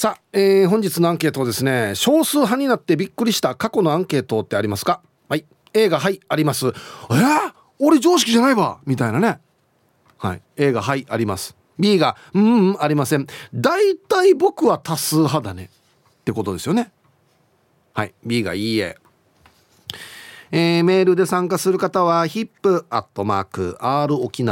さあ、えー、本日のアンケートですね少数派になってびっくりした過去のアンケートってありますか？はい。A がはいあります。えー、俺常識じゃないわ！みたいなね。はい。A がはいあります。B がうんうんありません。大体僕は多数派だね。ってことですよね。はい。B がいいえ。えー、メールで参加する方は hip.r 沖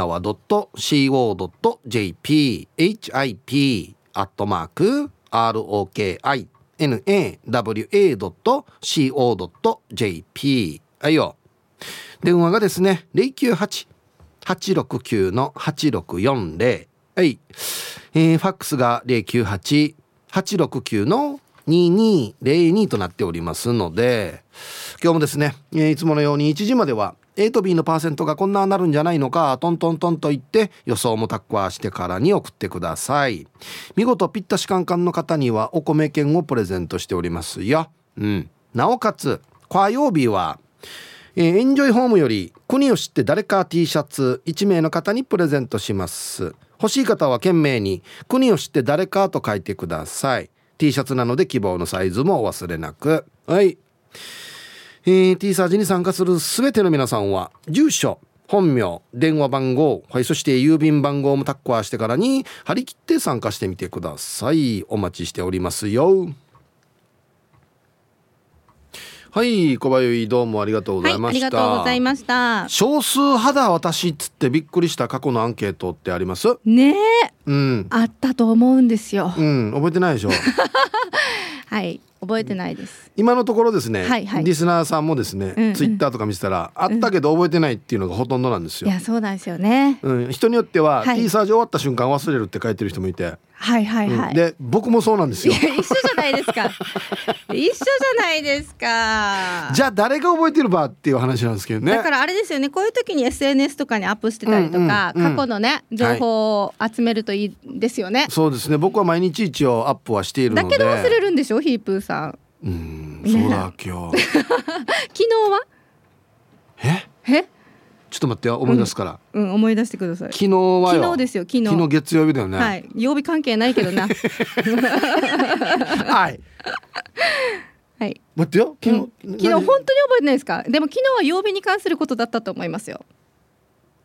ROKINAWA.co.jp はいよ。電話がですね098-869-8640はい、えー、ファックスが098-869の2202となっておりますので今日もですね、えいつものように1時までは A と B のパーセントがこんななるんじゃないのかトントントンと言って予想もタッカーしてからに送ってください。見事ピッタシカンカンの方にはお米券をプレゼントしておりますよ、うん、なおかつ火曜日はえー、エンジョイホームより国を知って誰か T シャツ1名の方にプレゼントします。欲しい方は懸命に国を知って誰かと書いてください。T シャツなので希望のサイズもお忘れなく。はい。えー、T サージに参加する全ての皆さんは住所本名電話番号、はい、そして郵便番号もタッコアしてからに張り切って参加してみてください。お待ちしておりますよ。はい小林どうもありがとうございました、はい、ありがとうございました。少数派だ私っつってびっくりした過去のアンケートってあります？ねえ、うん、あったと思うんですよ。うん覚えてないでしょ？はい覚えてないです。今のところですね、はいはい、リスナーさんもですね、うんうん、ツイッターとか見てたら、あったけど覚えてないっていうのがほとんどなんですよ、いやそうなんですよね、うん、人によっては、はい、T サージ終わった瞬間忘れるって書いてる人もいてはいはいはい、うん、で僕もそうなんですよ。一緒じゃないですか。一緒じゃないですか。じゃあ誰が覚えてるばっていう話なんですけどね。だからあれですよね。こういう時に SNS とかにアップしてたりとか、うんうんうん、過去のね情報を集めるといいですよね、はい、そうですね。僕は毎日一応アップはしているので。だけど忘れるんでしょ？ヒープーさん。うんそうだ今日 昨日は？え？え？ちょっと待って思い出すから、うん、うん、思い出してください。昨日は昨日ですよ昨日。昨日月曜日だよね。はい。曜日関係ないけどな。はい。はい。待ってよ。昨日、うん、昨日本当に覚えてないですか？でも昨日は曜日に関することだったと思いますよ。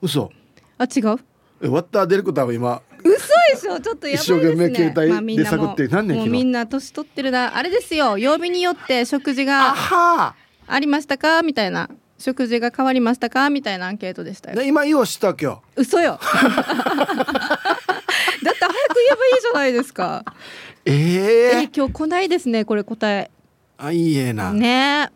嘘。あ違う？えわったディレクターは今嘘でしょ？ちょっとやばいですね。一生懸命携帯で探って何年もうみんな年取ってるな。あれですよ。曜日によって食事がありましたか？みたいな食事が変わりましたか？みたいなアンケートでしたよ。今言おうした今日嘘よ。だって早く言えばいいじゃないですか。えー、え今日来ないですねこれ答え。あいいえな。ね。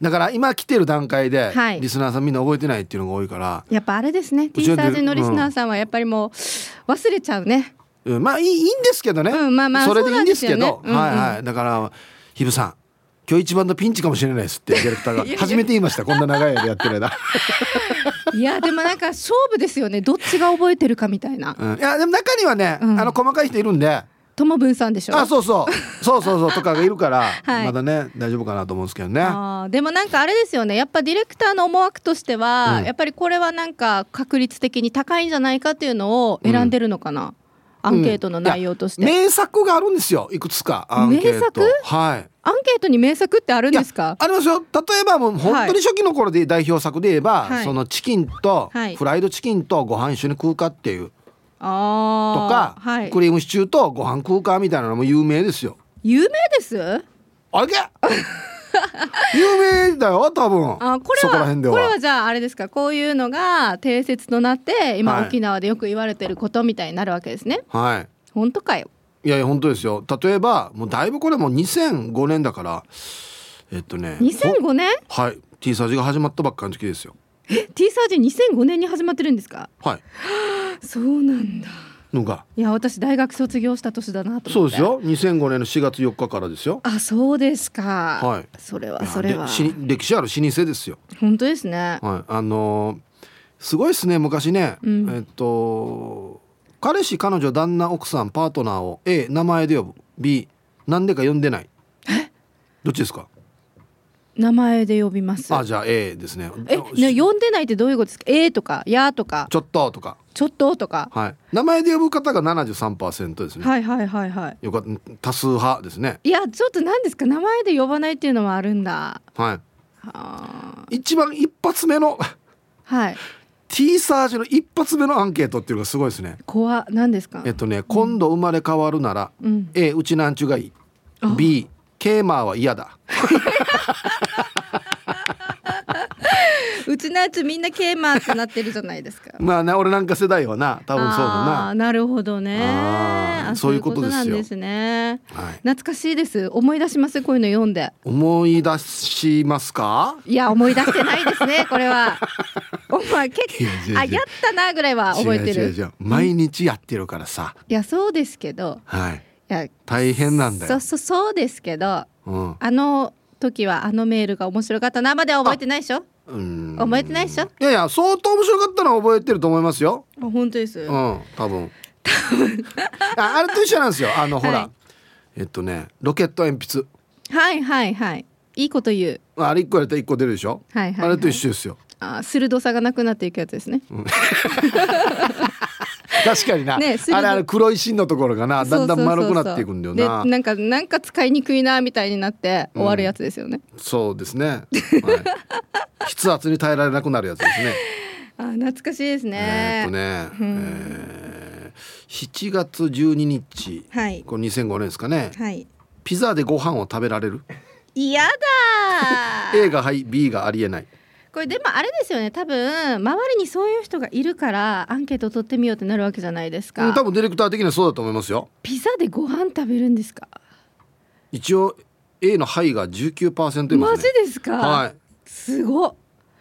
だから今来てる段階で、はい、リスナーさんみんな覚えてないっていうのが多いから。やっぱあれですね。T サージのリスナーさんはやっぱりもう忘れちゃうね、うん、まあいいいいんですけどね、うん、まあまあそれでいいんですけど、ね。うんうん、はいはい。だからひぶさん今日一番のピンチかもしれないですってディレクターが。初めて言いましたこんな長い間やってる間。いやでもなんか勝負ですよね。どっちが覚えてるかみたいな、うん、いやでも中にはね、あの細かい人いるんで。友分さんでしょ？あそうそう。そうそうそう。とかがいるから、はい、まだね大丈夫かなと思うんですけどね。あでもなんかあれですよね。やっぱディレクターの思惑としては、うん、やっぱりこれはなんか確率的に高いんじゃないかっていうのを選んでるのかな、うん、アンケートの内容として、名作があるんですよいくつか名作？はい。アンケートに名作ってあるんですか？ありますよ。例えばもう本当に初期の頃で代表作で言えば、はい、そのチキンと、はい、フライドチキンとご飯一緒に食うかっていう。あとか、はい、クリームシチューとご飯食うかみたいなのも有名ですよ。有名です？あれ？有名だよ多分。あこれはこれはじゃああれですか？こういうのが定説となって今、はい、沖縄でよく言われてることみたいになるわけですね。はい。本当かよ。いやいや本当ですよ。例えばもうだいぶこれも2005年だからえっとね2005年はい。T サージが始まったばっかの時ですよ。え T サージ2005年に始まってるんですか？はい。そうなんだのが。いや私大学卒業した年だなとそうですよ。2005年の4月4日からですよ。あそうですか。はい。それはそれは。歴史ある老舗ですよ。本当ですね。はい。あのー、すごいですね昔ね、うん、えっと彼氏彼女旦那奥さんパートナーを A 名前で呼ぶ。B なんでか呼んでない。え？どっちですか？名前で呼びます。あじゃあ A ですね。え、ね、呼んでないってどういうことですか？えーとかやーとか？ちょっととか。ちょっととか？はい。名前で呼ぶ方が73%ですね、はいはいはいはい。よかった。多数派ですね。いやちょっと何ですか？名前で呼ばないっていうのもあるんだ。はい。あ。一番一発目のーはい。T サージの一発目のアンケートっていうのがすごいですね。怖何ですか？えっとね今度生まれ変わるなら、うん。A うちなんちゅがいい。あ。B ケーマーは嫌だ うちのやつみんなケーマーってなってるじゃないですか。まあね俺なんか世代はな多分そうだな。なるほどね。そういうことなんですね。はい、懐かしいです。思い出しますこういうの読んで。思い出しますか？いや思い出してないですね これは。お前結いや違う違う。あやったなぐらいは覚えてる。毎日やってるからさ、いやそうですけど。はい。いや大変なんだよ。そうそうそうですけど。うん。あの時はあのメールが面白かったなまでは覚えてないでしょ？うん。覚えてないでしょ？いやいや相当面白かったのは覚えてると思いますよ。あ本当です、うん多分。ああれと一緒なんですよ。あのほら、はい。えっとねロケット鉛筆。はいはいはい。いいこと言う。あれ一個やったら一個出るでしょ、はいはい、はい、あれと一緒ですよ。あ鋭さがなくなっていくやつですね 確かにな、ねあれあれ黒い芯のところがなだんだん丸くなっていくんだよな。でなんかなんか使いにくいなみたいになって終わるやつですよね、そうですね、はい、筆圧に耐えられなくなるやつですね。あ懐かしいですえねーっとね、えー、7月12日。はい。これ2005年ですかね。はい。ピザでご飯を食べられる？嫌だ A がはい B がありえないこれでもあれですよね。多分周りにそういう人がいるからアンケート取ってみようってなるわけじゃないですか、うん多分ディレクター的にはそうだと思いますよ。ピザでご飯食べるんですか？一応 A の「はい」が19%いまマジすねですか、はい。すごっ。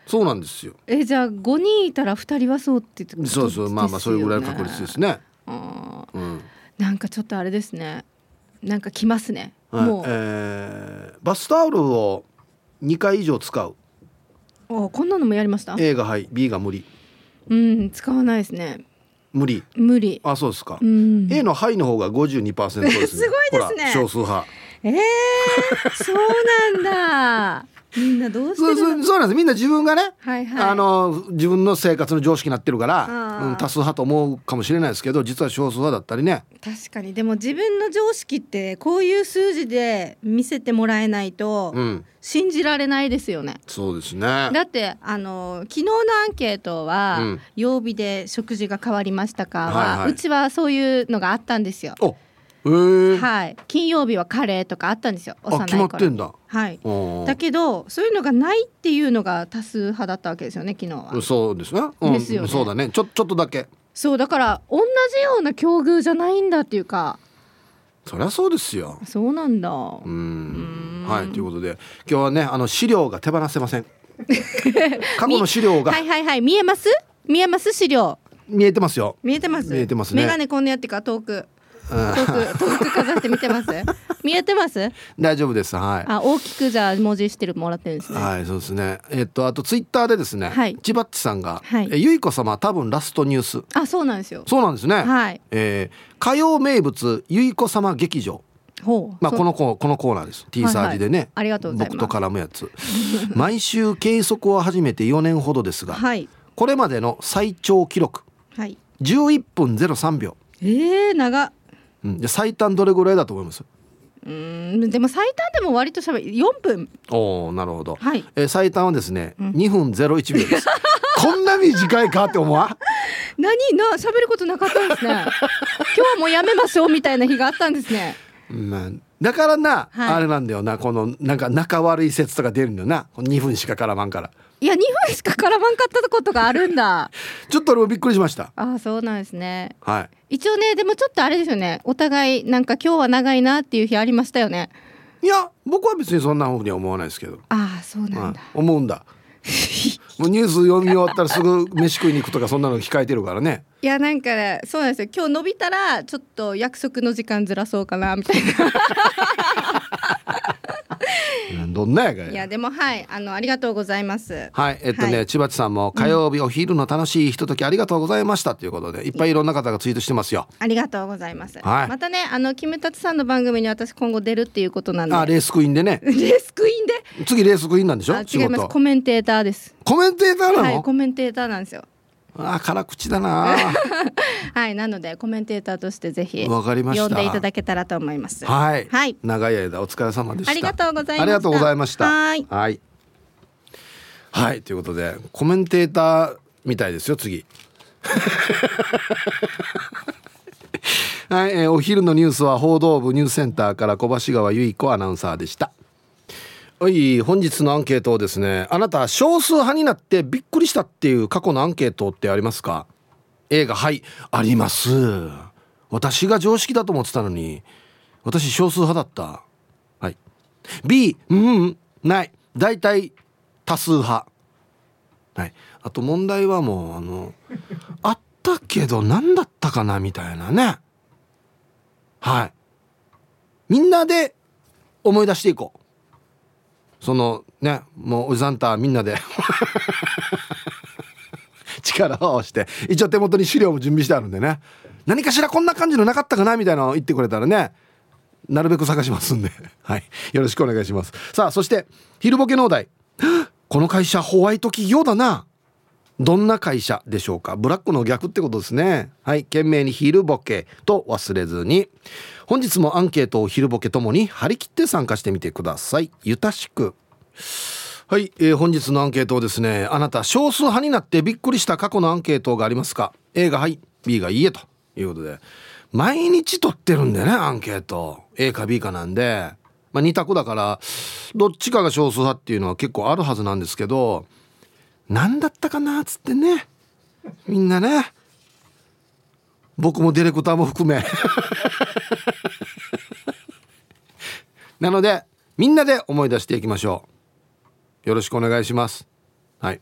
そうなんですよ。えじゃあ5人いたら2人はそうってことそうそうまあまあそれぐらいの確率ですね。あー。うん。なんかちょっとあれですね。なんか来ますね、はい。もう、えーバスタオルを2回以上使うおこんなのもやりました？A がはい B が無理。うん使わないですね。無理。無理。あそうですか、うん。A の「はい」の方が52%ですね。すごいですね。少数派。えー、そうなんだみんなどうしてそうそうなんです。みんな自分がね、はいはい。あの自分の生活の常識になってるから、うん、多数派と思うかもしれないですけど実は少数派だったりね。確かに。でも自分の常識ってこういう数字で見せてもらえないとうん。信じられないですよね。そうですね。だってあの昨日のアンケートは、うん。曜日で食事が変わりましたかは、はいはい。うちはそういうのがあったんですよ。おはい、金曜日はカレーとかあったんですよ。幼いあ決まってん頃だ。はい。だけどそういうのがないっていうのが多数派だったわけですよね昨日は。そうですね,、うん、ですよね。そうだね。ちょちょっとだけ。そうだから同じような境遇じゃないんだっていうか。そりゃそうですよ。そうなんだ。うん。はいということで今日はねあの資料が手放せません。過去の資料が。はいはいはい。見えます？見えます？資料。見えてますよ、見えてます。見えてますね。メガネこんなやってか遠く。うん遠く遠くかざして見てます？見えてます？大丈夫です。はい。あ大きくじゃあ文字してるもらってるんですね。はい、そうですね。えっと、あとツイッターでですね、はい。千葉っちさんが、はい。えゆいこ様多分ラストニュース。あそうなんですよ。そうなんですね。はい。えー火曜名物ゆいこ様劇場。ほう。まあ、このコこのコーナーです。T サージでね、ありがとうございます。僕と絡むやつ。毎週計測を始めて4年ほどですが、はい。これまでの最長記録。はい。11分03秒。えー、長うん、で最短どれぐらいだと思います？うーん。でも最短でも割としゃべ4分。おお、なるほど。はい。えー最短はですね、うん。2分01秒です。こんな短いかって思わん？何？な喋ることなかったんですね。今日はもうやめましょうみたいな日があったんですね。まあ、だからな、はい。あれなんだよな。このなんか仲悪い説とか出るんだよな。この2分しか絡まんからいや2分しか絡まんかったことがあるんだ。ちょっと俺もびっくりしました。ああそうなんですね。はい。一応ねでもちょっとあれですよね。お互いなんか今日は長いなっていう日ありましたよね。いや僕は別にそんなふうには思わないですけど、ああそうなんだ。はい、思うんだ。もうニュース読み終わったらすぐ飯食いに行くとかそんなの控えてるからね。いやなんかそうなんですよ。今日伸びたらちょっと約束の時間ずらそうかなみたいな。う ん どんなやがいやでもはいあのありがとうございます。はいえっとね、はい。千葉地さんも火曜日お昼の楽しいひとときありがとうございましたということでいっぱいいろんな方がツイートしてますよ。ありがとうございます、はい。またねあのキムタツさんの番組に私今後出るっていうことなんで。あレースクイーンでね。レースクイーンで？次レースクイーンなんでしょ？あ仕違います。事。コメンテーターです。コメンテーターなの、はいコメンテーターなんですよあ辛口だな。はいなのでコメンテーターとしてぜひわかりました。呼んでいただけたらと思います。はい、はい。長い間お疲れ様でした。ありがとうございました。ありがとうございました。はい。はい。はいということでコメンテーターみたいですよ次。はい、えーお昼のニュースは報道部ニュースセンターから小橋川由衣子アナウンサーでしたはい本日のアンケートをですねあなた少数派になってびっくりしたっていう過去のアンケートってありますか？A がはいあります。私が常識だと思ってたのに私少数派だった。はい。B うんうんない。大体多数派。はい。あと問題はもうあのあったけど何だったかなみたいなね。はい。みんなで思い出していこう。そのねもうおじさんたみんなで。力を合わせて。一応手元に資料も準備してあるんでね。何かしらこんな感じのなかったかなみたいなのを言ってくれたらね。なるべく探しますんで。はい。よろしくお願いします。さあそして昼ボケのお題。この会社ホワイト企業だな。どんな会社でしょうか。ブラックの逆ってことですね。はい。懸命に昼ボケと忘れずに本日もアンケートを昼ボケともに張り切って参加してみてください。ゆたしく。はい、えー本日のアンケートをですねあなた少数派になってびっくりした過去のアンケートがありますか？A がはい B がいいえと。いうことで毎日取ってるんでねアンケート。A か B かなんで、まあ、2択だからどっちかが少数派っていうのは結構あるはずなんですけど何だったかなっつってね。みんなね。僕もディレクターも含め。なのでみんなで思い出していきましょう。よろしくお願いします。はい。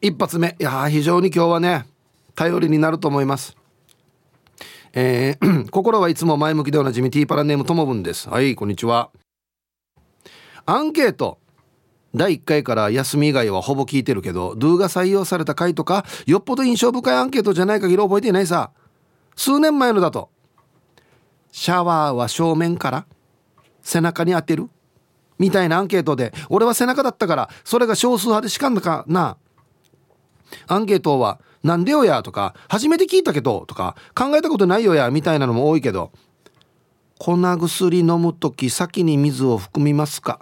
一発目。いや非常に今日はね頼りになると思います。えー 心はいつも前向きでおなじみティーパラネームともぶんです。はいこんにちは。アンケート。第1回から休み以外はほぼ聞いてるけど Do が採用された回とかよっぽど印象深いアンケートじゃない限り覚えていないさ。数年前のだとシャワーは正面から背中に当てるみたいなアンケートで俺は背中だったからそれが少数派でしかんだかな。アンケートは「なんでよや」とか「初めて聞いたけど」とか「考えたことないよや」みたいなのも多いけど粉薬飲む時先に水を含みますか？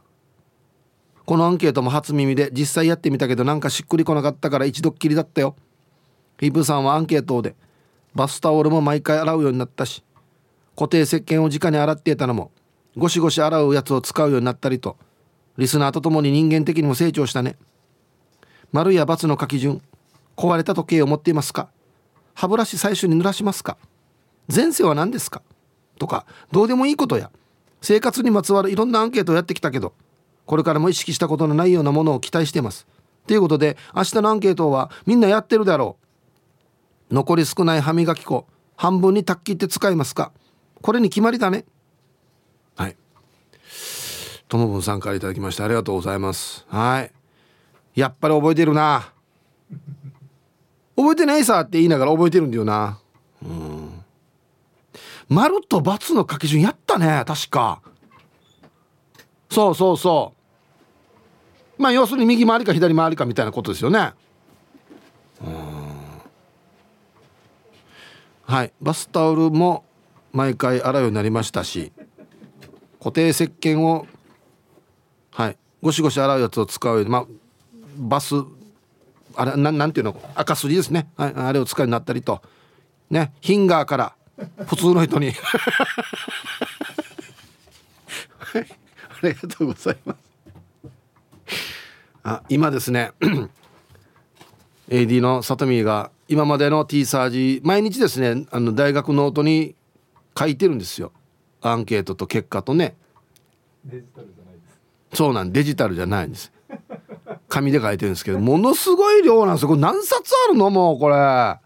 このアンケートも初耳で実際やってみたけどなんかしっくりこなかったから一度っきりだったよ。ヒブさんはアンケートでバスタオルも毎回洗うようになったし固定石鹸を直に洗っていたのもゴシゴシ洗うやつを使うようになったりとリスナーとともに人間的にも成長したね。丸や×の書き順壊れた時計を持っていますか？歯ブラシ最初に濡らしますか？前世は何ですか？とかどうでもいいことや生活にまつわるいろんなアンケートをやってきたけどこれからも意識したことのないようなものを期待しています。ということで明日のアンケートはみんなやってるだろう。残り少ない歯磨き粉半分にタッキって使いますか。これに決まりだね。はい。ともぶんさんからいただきましてありがとうございます。はい。やっぱり覚えてるな。覚えてないさって言いながら覚えてるんだよな。うん。丸と×の書き順やったね確か。そうそうそう。まあ要するに右回りか左回りかみたいなことですよね。はい。バスタオルも毎回洗うようになりましたし固定石鹸をはい。ゴシゴシ洗うやつを使うようにまあバスあれなんなんていうの？赤すりですね、はい、あれを使うようになったりと。ね。ヒンガーから普通の人に。はい。ありがとうございます。あ今ですね。AD の里見が今までの T サージ毎日ですねあの大学ノートに書いてるんですよ。アンケートと結果とね。そうなんデジタルじゃないんです。紙で書いてるんですけどものすごい量なんですよ。これ何冊あるの？もうこれ。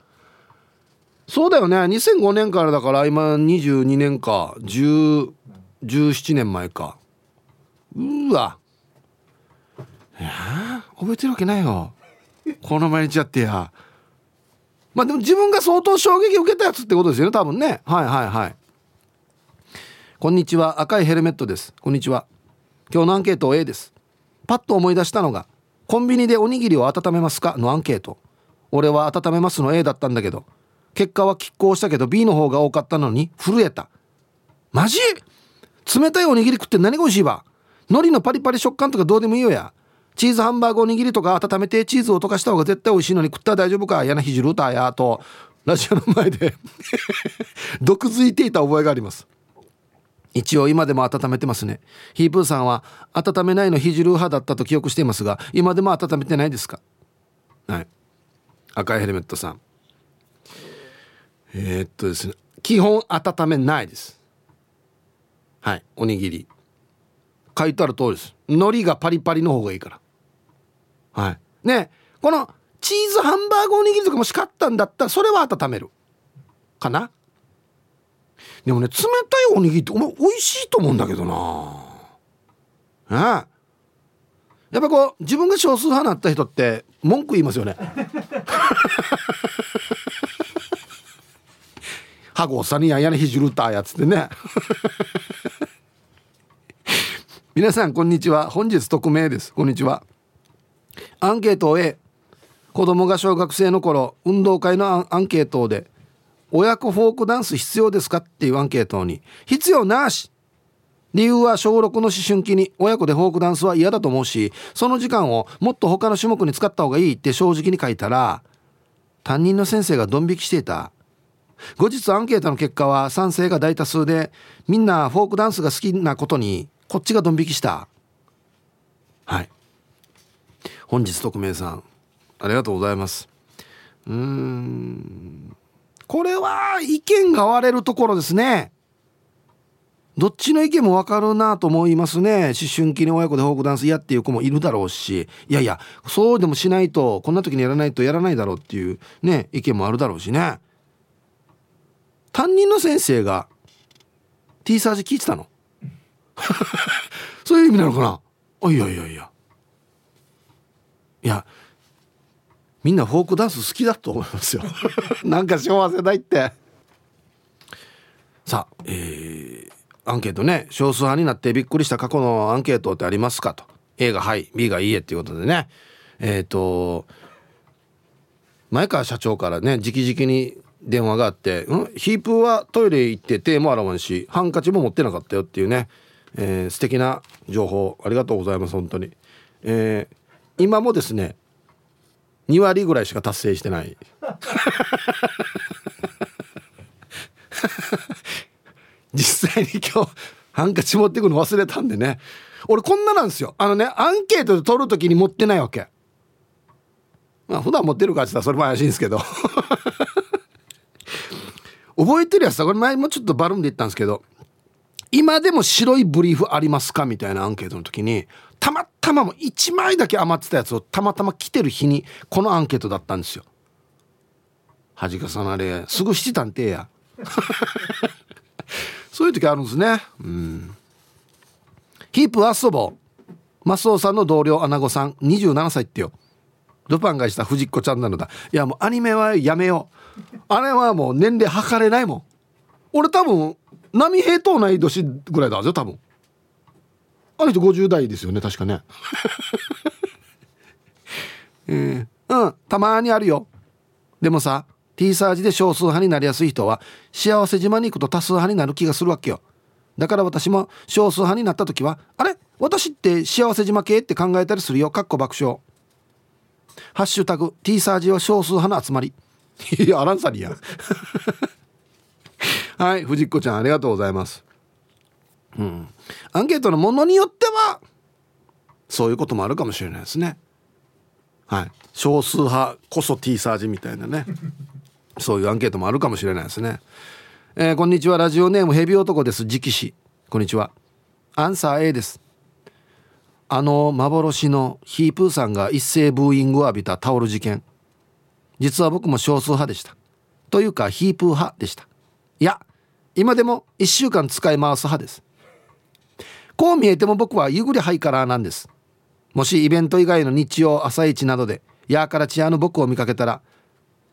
そうだよね。2005年からだから今22年か。10 17年前か。うわ覚えてるわけないよ。この毎日やってや。まあでも自分が相当衝撃を受けたやつってことですよね多分ね。はいはいはい。こんにちは。赤いヘルメットです。こんにちは。今日のアンケート A です。パッと思い出したのがコンビニでおにぎりを温めますか？のアンケート。俺は温めますの A だったんだけど。結果は拮抗したけど B の方が多かったのに震えた。マジ？冷たいおにぎり食って何が美味しいわ。海苔のパリパリ食感とかどうでもいいよや。チーズハンバーグおにぎりとか温めてチーズを溶かした方が絶対美味しいのに食ったら大丈夫か？やなひじる歌やと。ラジオの前で 毒づいていた覚えがあります。一応今でも温めてますね。ヒープーさんは温めないのひじる派だったと記憶していますが今でも温めてないですか？はい。赤いヘルメットさん。えー、っとですね。基本温めないです。はい。おにぎり。書いてある通りです。海苔がパリパリの方がいいから。はい。ねこのチーズハンバーグおにぎりとかもしかったんだったらそれは温める。かな？でもね冷たいおにぎりってお前美味しいと思うんだけどな。えやっぱこう自分が少数派になった人って文句言いますよね。ハゴさにややねひじるたやつってね。皆さんこんにちは。本日匿名です。こんにちは。アンケートを A 子供が小学生の頃運動会のアンケートで親子フォークダンス必要ですかっていうアンケートに。必要なし。理由は小6の思春期に親子でフォークダンスは嫌だと思うしその時間をもっと他の種目に使った方がいいって正直に書いたら担任の先生がドン引きしていた。後日アンケートの結果は賛成が大多数でみんなフォークダンスが好きなことにこっちがドン引きした。はい。本日匿名さんありがとうございます。うーん。これは意見が割れるところですね。どっちの意見もわかるなと思いますね。思春期に親子でフォークダンス嫌っていう子もいるだろうし。いやいやそうでもしないとこんな時にやらないとやらないだろうっていうね意見もあるだろうしね。担任の先生が T サージ聞いてたの？そういう意味なのかな？あいやいやいや。いやみんなフォークダンス好きだと思いますよ。なんか幸せだいって。さあえー、アンケートね。少数派になってびっくりした過去のアンケートってありますかと。A がはい B がいいえっていうことでね。えっ、ー、と前川社長からね直々に電話があって「ん？ヒープはトイレ行って手も洗わんしハンカチも持ってなかったよ」っていうね、えー、素敵な情報ありがとうございます本当に、えー、今もですね2割ぐらいしか達成してない。実際に今日ハンカチ持ってくの忘れたんでね。俺こんななんですよ。あのねアンケートで取る時に持ってないわけ。まあ普段持ってるかって言ったらそれも怪しいんですけど。覚えてるやつさこれ前もちょっとバルーンで言ったんですけど。今でも白いブリーフありますか？みたいなアンケートの時にたまたまも1枚だけ余ってたやつをたまたま来てる日にこのアンケートだったんですよ。恥かさなれすぐしてたんてや。そういう時あるんですね。うん。キープ遊ぼう。マスオさんの同僚アナゴさん27歳ってよ。ルパンがした藤子ちゃんなのだ。いやもうアニメはやめよう。あれはもう年齢測れないもん。俺多分波平と同い年ぐらいだぜ多分。あの人50代ですよね確かね。えー、うんたまにあるよ。でもさ T サージで少数派になりやすい人は幸せ島に行くと多数派になる気がするわけよ。だから私も少数派になった時はあれ？私って幸せ島系って考えたりするよ。かっこ爆笑。ハッシュタグ T サージは少数派の集まり。いやアランサリや はい藤子ちゃんありがとうございます。うん、アンケートのものによってはそういうこともあるかもしれないですね。はい、少数派こそ T サージみたいなね。そういうアンケートもあるかもしれないですね。えー、こんにちは。ラジオネームヘビ男です。直視。こんにちは。アンサー A です。あの幻のヒープーさんが一斉ブーイングを浴びたタオル事件。実は僕も少数派でした。というかヒープー派でした。いや今でも1週間使い回す派です。こう見えても僕はゆぐりハイカラーなんです。もしイベント以外の日曜朝市などでやーからチアの僕を見かけたら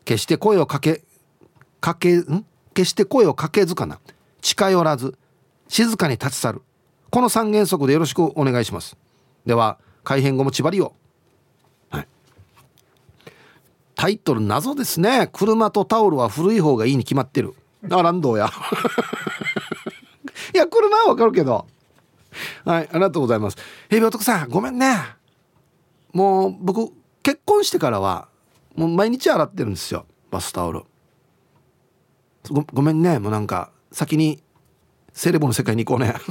決して声をかけかけん？決して声をかけずかな。近寄らず静かに立ち去る。この三原則でよろしくお願いします。では改編後も縛りを、はい、タイトル謎ですね。車とタオルは古い方がいいに決まってる。あランドや。いや車はわかるけど。はいありがとうございます。ヘビ男さんごめんね。もう僕結婚してからはもう毎日洗ってるんですよバスタオル。ごごめんね。もうなんか先にセレブの世界に行こうね。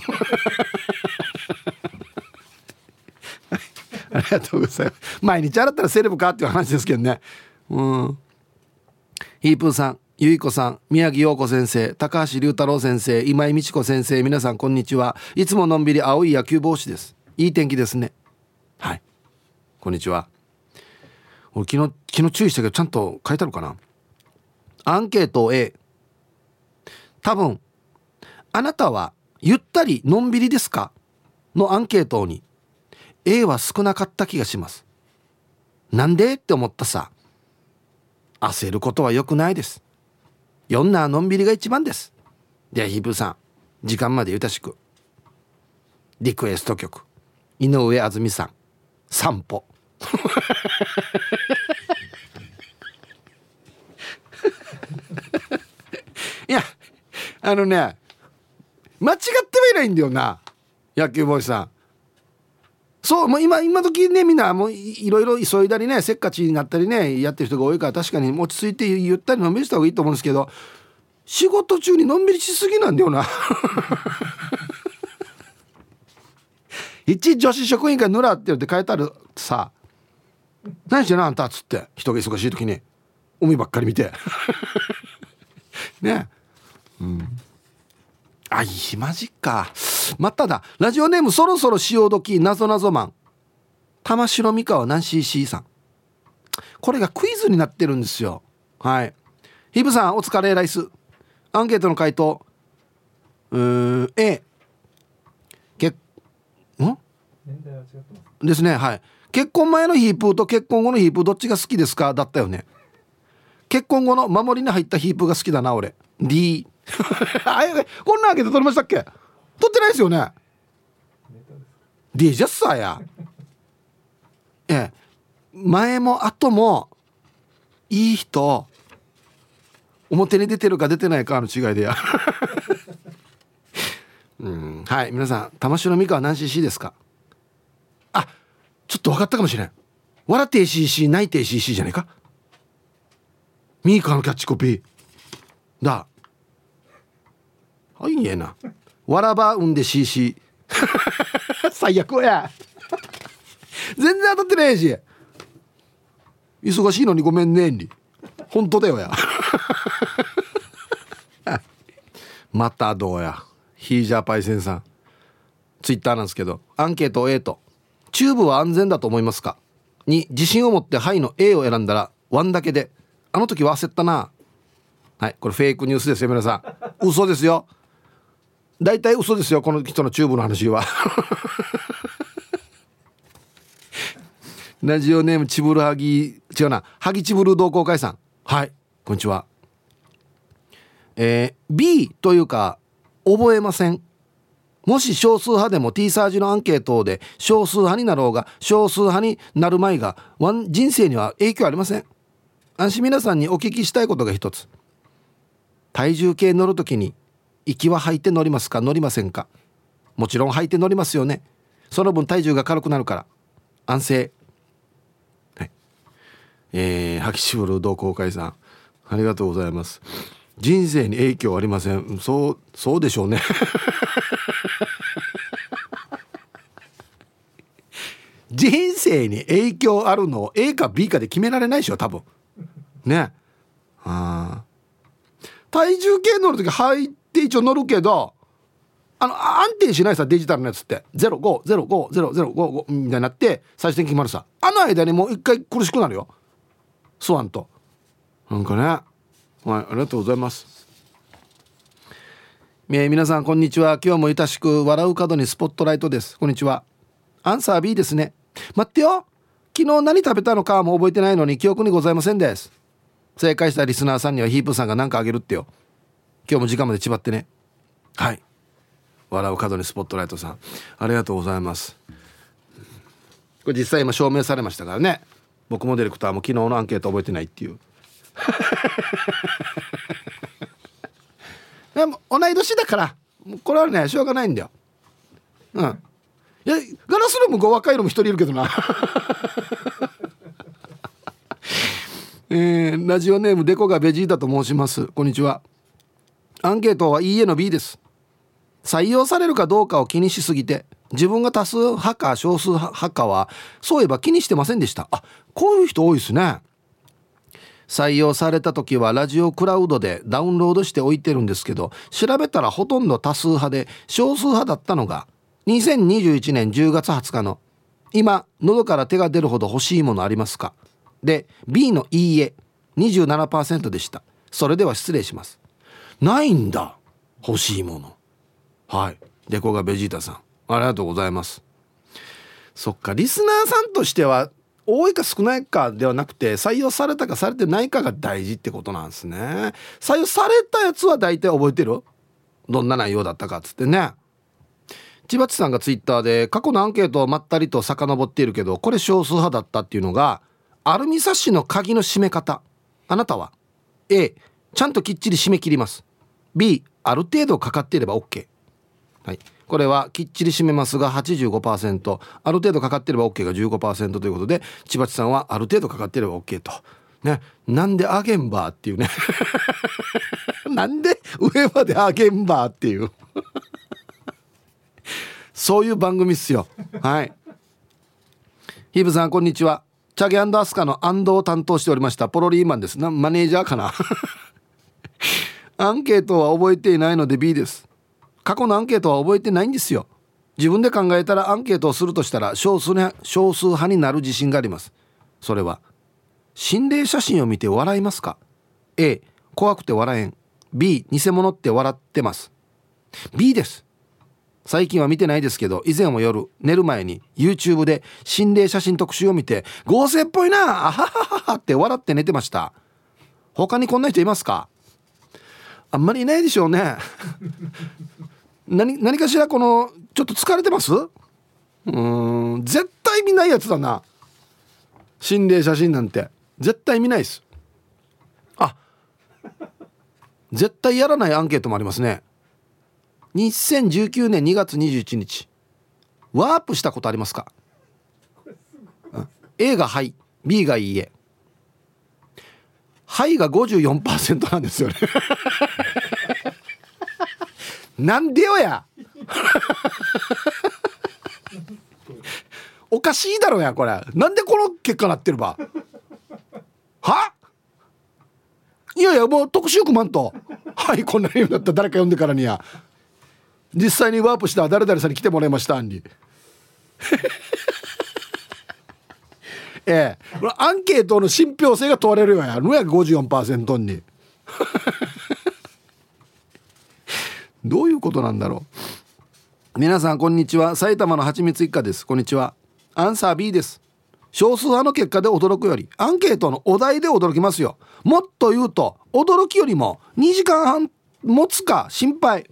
ありがとうございます。毎日洗ったらセレブかっていう話ですけどね。うん。ヒープーさんゆいこさん宮城陽子先生高橋龍太郎先生今井美智子先生皆さんこんにちは。いつものんびり青い野球帽子です。いい天気ですね。はい。こんにちは。俺昨日昨日注意したけどちゃんと書いてあるかな？アンケート A 多分あなたはゆったりのんびりですか？のアンケートに。A は少なかった気がします。なんで？って思ったさ。焦ることは良くないです。読んなのんびりが一番です。ではヒープーさん時間までゆたしく。リクエスト曲。井上あずみさん散歩。いやあのね間違ってはいないんだよな。野球ボーイさん。そうもう今今時ねみんなもういろいろ急いだりねせっかちになったりねやってる人が多いから確かに落ち着いてゆったりのんびりした方がいいと思うんですけど仕事中にのんびりしすぎなんだよな。一女子職員がぬらってるって書いてあるさ何してんのあんたっつって。人が忙しい時に。海ばっかり見て。ね。うん。あいいマジか。まただラジオネームそろそろ潮時なぞなぞマン。玉城美香ナンシー C さん。これがクイズになってるんですよ。はい。ヒブさんお疲れライス。アンケートの回答。うーん A けん？ですねはい。結婚前のヒープーと結婚後のヒープーどっちが好きですか？だったよね。結婚後の守りに入ったヒープーが好きだな俺。D あこんなアンケート取りましたっけ？取ってないですよね？D ジャスサーや。ええ。前も後もいい人表に出てるか出てないかの違いでや。うんはい皆さん玉城美香は何 cc ですか？あちょっと分かったかもしれん。笑って cc 泣いて cc じゃないか？ミーカのキャッチコピー。だ。はいえな。わらばうんで CC 最悪や。全然当たってないし。忙しいのにごめんねんり本当だよや。またどうや。ヒージャーパイセンさん。ツイッターなんですけど。アンケート A と。チューブは安全だと思いますか？に自信を持ってはいの A を選んだら1だけであの時は焦ったな。はいこれフェイクニュースですよ皆さん。嘘ですよ。大体嘘ですよこの人のチューブの話は。ラジオネームチブルハギ違うなハギチブル同好会さん。はい。こんにちは。えー、B というか覚えません。もし少数派でも T サージのアンケートで少数派になろうが少数派になる前が人生には影響ありません。安心皆さんにお聞きしたいことが一つ。体重計乗るときに息は吐いて乗りますか？乗りませんか？もちろん吐いて乗りますよね。その分体重が軽くなるから。安静。はい。えー、ハキシブル同好会さん。ありがとうございます。人生に影響ありません。そうそうでしょうね。人生に影響あるのを A か B かで決められないでしょ多分。ね。あ体重計乗る時入って一応乗るけどあの安定しないさデジタルのやつって。05050055みたいになって最終的に決まるさ。あの間にもう一回苦しくなるよ。スワンと。なんかね。はいありがとうございます。えー、皆さんこんにちは。今日もいたしく笑う角にスポットライトです。こんにちは。アンサー B ですね。待ってよ。昨日何食べたのかも覚えてないのに記憶にございませんです。正解したリスナーさんにはヒープさんが何かあげるってよ。今日も時間までちばってね。はい。笑う角にスポットライトさん。ありがとうございます。これ実際今証明されましたからね。僕もディレクターも昨日のアンケート覚えてないっていう。でも同い年だから。これはねしょうがないんだよ。うん。いやガラスルーム5若いのも一人いるけどな。えー、ラジオネームデコがベジータと申します。こんにちは。アンケートはいいえの B です。採用されるかどうかを気にしすぎて自分が多数派か少数派かはそういえば気にしてませんでした。あこういう人多いですね。採用された時はラジオクラウドでダウンロードしておいてるんですけど調べたらほとんど多数派で少数派だったのが2021年10月20日の今喉から手が出るほど欲しいものありますか？で B のいいえ27%でした。それでは失礼します。ないんだ。欲しいもの。はい。デコがベジータさん。ありがとうございます。そっかリスナーさんとしては多いか少ないかではなくて採用されたかされてないかが大事ってことなんですね。採用されたやつは大体覚えてる？どんな内容だったかっつってね。千葉地さんがツイッターで過去のアンケートをまったりと遡っているけどこれ少数派だったっていうのがアルミサッシの鍵の閉め方。あなたは？A ちゃんときっちり締め切ります。B ある程度かかっていれば OK はい。これはきっちり締めますが85%ある程度かかってれば OK が15%ということで千葉地さんはある程度かかってれば OK と。ね、なんでアゲンバーっていうね。なんで上までアゲンバーっていう。そういう番組っすよ。はい。ヒブさんこんにちは。チャゲアスカの安藤を担当しておりました。ポロリーマンです。なマネージャーかな。アンケートは覚えていないので B です。過去のアンケートは覚えてないんですよ。自分で考えたらアンケートをするとしたら少数少数派になる自信があります。それは心霊写真を見て笑いますか？A 怖くて笑えん。B 偽物って笑ってます。B です。最近は見てないですけど以前は夜寝る前に YouTube で心霊写真特集を見て合成っぽいなあはははって笑って寝てました。他にこんな人いますか？あんまりいないでしょうね。何何かしらこのちょっと疲れてます？うん。絶対見ないやつだな。心霊写真なんて。絶対見ないです。あ絶対やらないアンケートもありますね。2019年2月21日。ワープしたことありますか？A がはい。B がいいえはいが54%なんですよね。なんでよや。おかしいだろやこれ。なんでこの結果なってるば。は？いやいやもう特集組まんと。はいこんなになった。ら誰か呼んでからにや。実際にワープした誰々さんに来てもらいましたんにええ。アンケートの信憑性が問われるよや。のや54%に。どういうことなんだろう。皆さんこんにちは。埼玉のはちみつ一家です。こんにちは。アンサー B です。少数派の結果で驚くよりアンケートのお題で驚きますよ。もっと言うと驚きよりも2時間半持つか心配。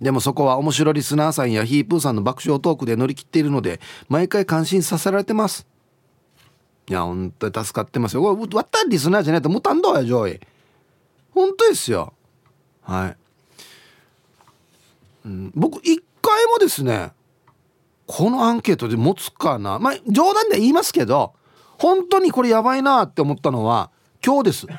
でもそこは面白リスナーさんやヒープーさんの爆笑トークで乗り切っているので毎回感心させられてます。いや本当に助かってますよ。これわったリスナーじゃないともたんどや上位。本当ですよ。はい。うん、僕一回もですねこのアンケートで持つかな。まあ冗談で言いますけど本当にこれやばいなって思ったのは今日です。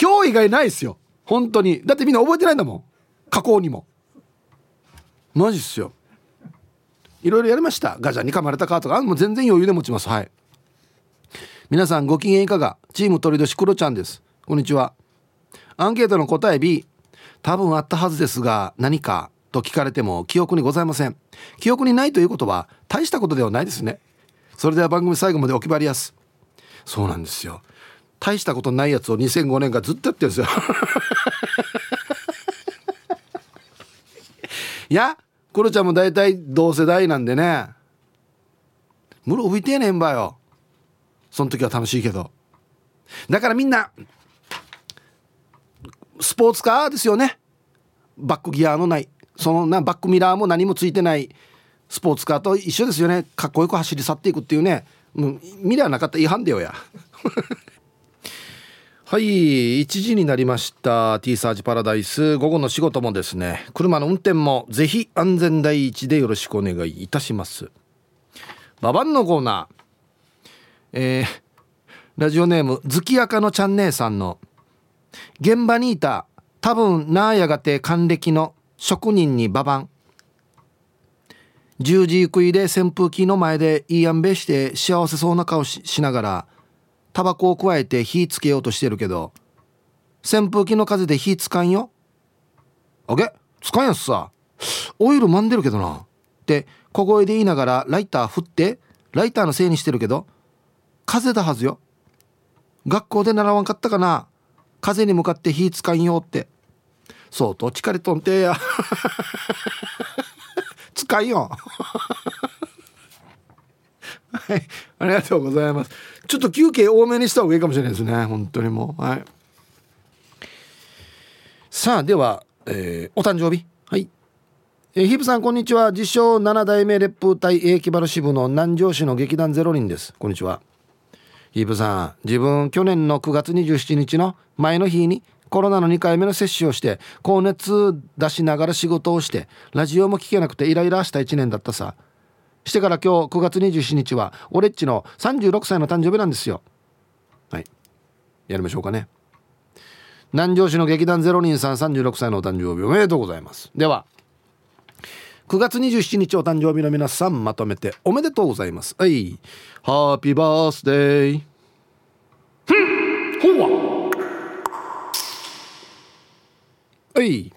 今日以外ないですよ。本当に。だってみんな覚えてないんだもん。加工にも。マジっすよ。いろいろやりました。ガチャに噛まれたかとかもう全然余裕で持ちます。はい。皆さんご機嫌いかが？チーム鳥年クロちゃんです。こんにちは。アンケートの答え B 多分あったはずですが何か？と聞かれても記憶にございません。記憶にないということは大したことではないですね。それでは番組最後までお決まりやす。そうなんですよ。大したことないやつを2005年からずっとやってるんですよ。い や？クロちゃんも大体同世代なんでね。ムロ浮いてえねんばよ。その時は楽しいけど。だからみんなスポーツカーですよね。バックギアのない。そのなバックミラーも何もついてない。スポーツカーと一緒ですよね。かっこよく走り去っていくっていうね。もうミラーなかった。違反だよや。はい1時になりました。T サージパラダイス。午後の仕事もですね。車の運転もぜひ安全第一でよろしくお願いいたします。ババンのコーナー。えー、ラジオネーム月明のちゃん姉さんの現場にいた多分なあやがて還暦の職人にババン十字食いで扇風機の前でいいあんべして幸せそうな顔しながらタバコを加えて火つけようとしてるけど扇風機の風で火つかんよ。あげ？つかんやつさ。オイルまんでるけどな。って小声で言いながらライター振ってライターのせいにしてるけど風だはずよ。学校で習わんかったかな。風に向かって火つかんよって。そうと力とんてや。使いよ。はい。ありがとうございます。ちょっと休憩多めにした方がいいかもしれないですね。本当にもう。はい。さあでは、えー、お誕生日。はい。えー、ヒブさんこんにちは。自称7代目烈風隊英気原支部の南城市の劇団ゼロ人です。こんにちは。ヒブさん自分去年の9月27日の前の日にコロナの2回目の接種をして高熱出しながら仕事をしてラジオも聞けなくてイライラした1年だったさ。してから今日9月27日は俺っちの36歳の誕生日なんですよ。はい。やりましょうかね。南城市の劇団ゼロ人さん36歳のお誕生日おめでとうございます。では9月27日お誕生日の皆さんまとめておめでとうございます。はい。ハッピーバースデーふんほわはい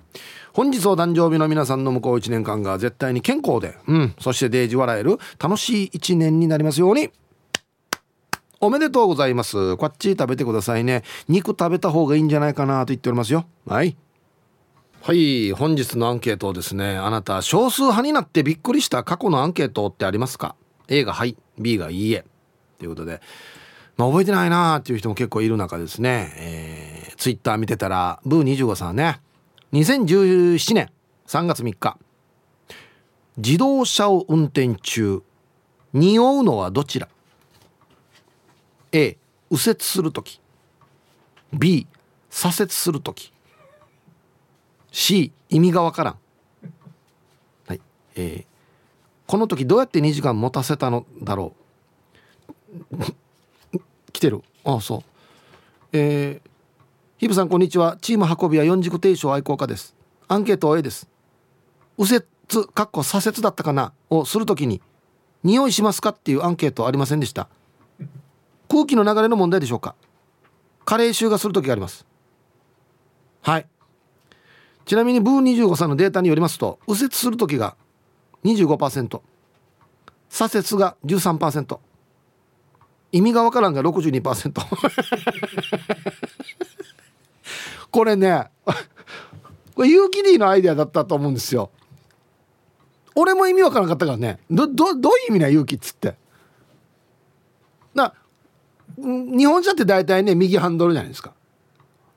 本日お誕生日の皆さんの向こう1年間が絶対に健康で、うん、そしてデージ笑える楽しい1年になりますように。おめでとうございます。こっち食べてくださいね。肉食べた方がいいんじゃないかなと言っておりますよ。はい。はい本日のアンケートですねあなた少数派になってびっくりした過去のアンケートってありますか？A がはい B がいいえ。ということでまあ覚えてないなーっていう人も結構いる中ですね、えー、ツイッター見てたらブー25さんね。2017年3月3日自動車を運転中。匂うのはどちら？A 右折する時。B 左折する時。C 意味がわからん、はい。えー、この時どうやって2時間持たせたのだろう？来てる。ああそう。えーヒブさんこんにちは。チーム運びは四軸停止愛好家です。アンケート A です。右折かっこ左折だったかな？をするときに匂いしますか？っていうアンケートありませんでした。空気の流れの問題でしょうか？加齢臭がする時があります。はい。ちなみにブー25さんのデータによりますと右折する時が25%左折が13%意味がわからんが62%これね これユーキディのアイデアだったと思うんですよ。俺も意味わからなかったからね。どどどういう意味な勇気っつって。な日本車って大体ね右ハンドルじゃないですか。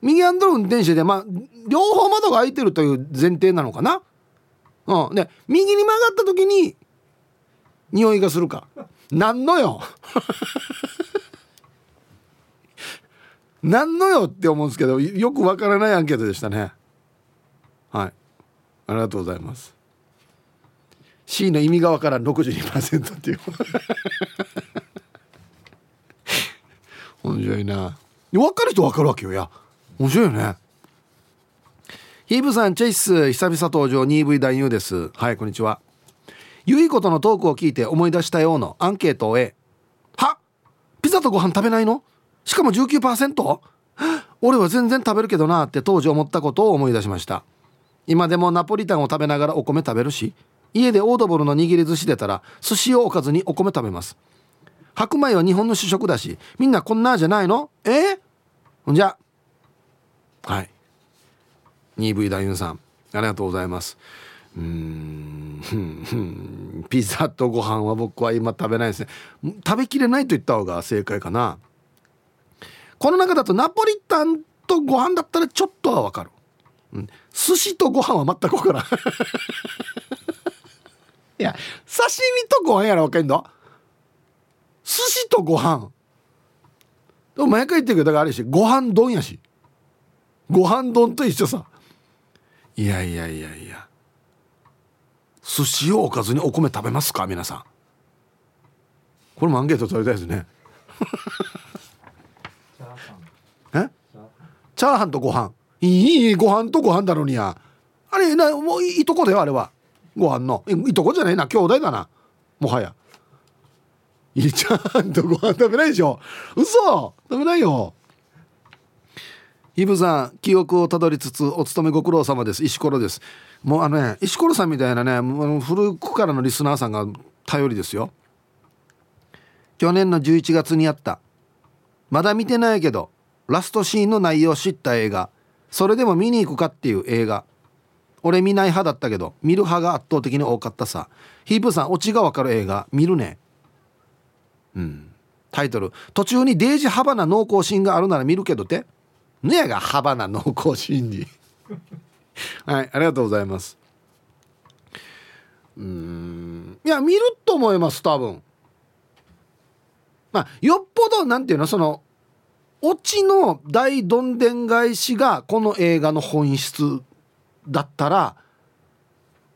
右ハンドル運転手でまあ両方窓が開いてるという前提なのかな。うん。で右に曲がった時に匂いがするか。なんのよ。何のよって思うんですけどよくわからないアンケートでしたね。はい。ありがとうございます。C の意味がわからん。62%っていう。面白いな。分かる人分かるわけよ。や面白いよね。ヒーブさんチェイス久々登場。2V 男優です。はいこんにちは。ゆいことのトークを聞いて思い出したようなアンケートをは？ピザとご飯食べないの？しかも 19%? 俺は全然食べるけどなって当時思ったことを思い出しました。今でもナポリタンを食べながらお米食べるし家でオードブルの握り寿司出たら寿司を置かずにお米食べます。白米は日本の主食だしみんなこんなじゃないの？え？ほんじゃはい。2V ダユンさんありがとうございます。うん。ピザとご飯は僕は今食べないですね。食べきれないと言った方が正解かな。この中だとナポリタンとご飯だったらちょっとはわかる、うん、寿司とご飯は全く分からん。いや刺身とご飯やら分かんの寿司とご飯。でも毎回言ってるけどだからあれしご飯丼やし。ご飯丼と一緒さ。いやいやいやいや。寿司をおかずにお米食べますか皆さん。これもアンケート取りたいですねえチャーハンとご飯。いいご飯とご飯だろうにや。あれなもういいとこだよあれは。ご飯の。いとこじゃないな。兄弟だな。もはや。いいチャーハンとご飯食べないでしょ。嘘！食べないよ。イブさん記憶をたどりつつお勤めご苦労様です。石ころです。もうあのね石ころさんみたいなね古くからのリスナーさんが頼りですよ。去年の11月にあった。まだ見てないけど。ラストシーンの内容を知った映画。それでも見に行くかっていう映画。俺見ない派だったけど見る派が圧倒的に多かったさ。ヒープさんオチがわかる映画。見るね。うん。タイトル。途中にデージ幅な濃厚シーンがあるなら見るけどって。ねやが幅な濃厚シーンに。はいありがとうございます。うん。いや見ると思います多分。まあよっぽどなんていうのそのオチの大どんでん返しがこの映画の本質だったら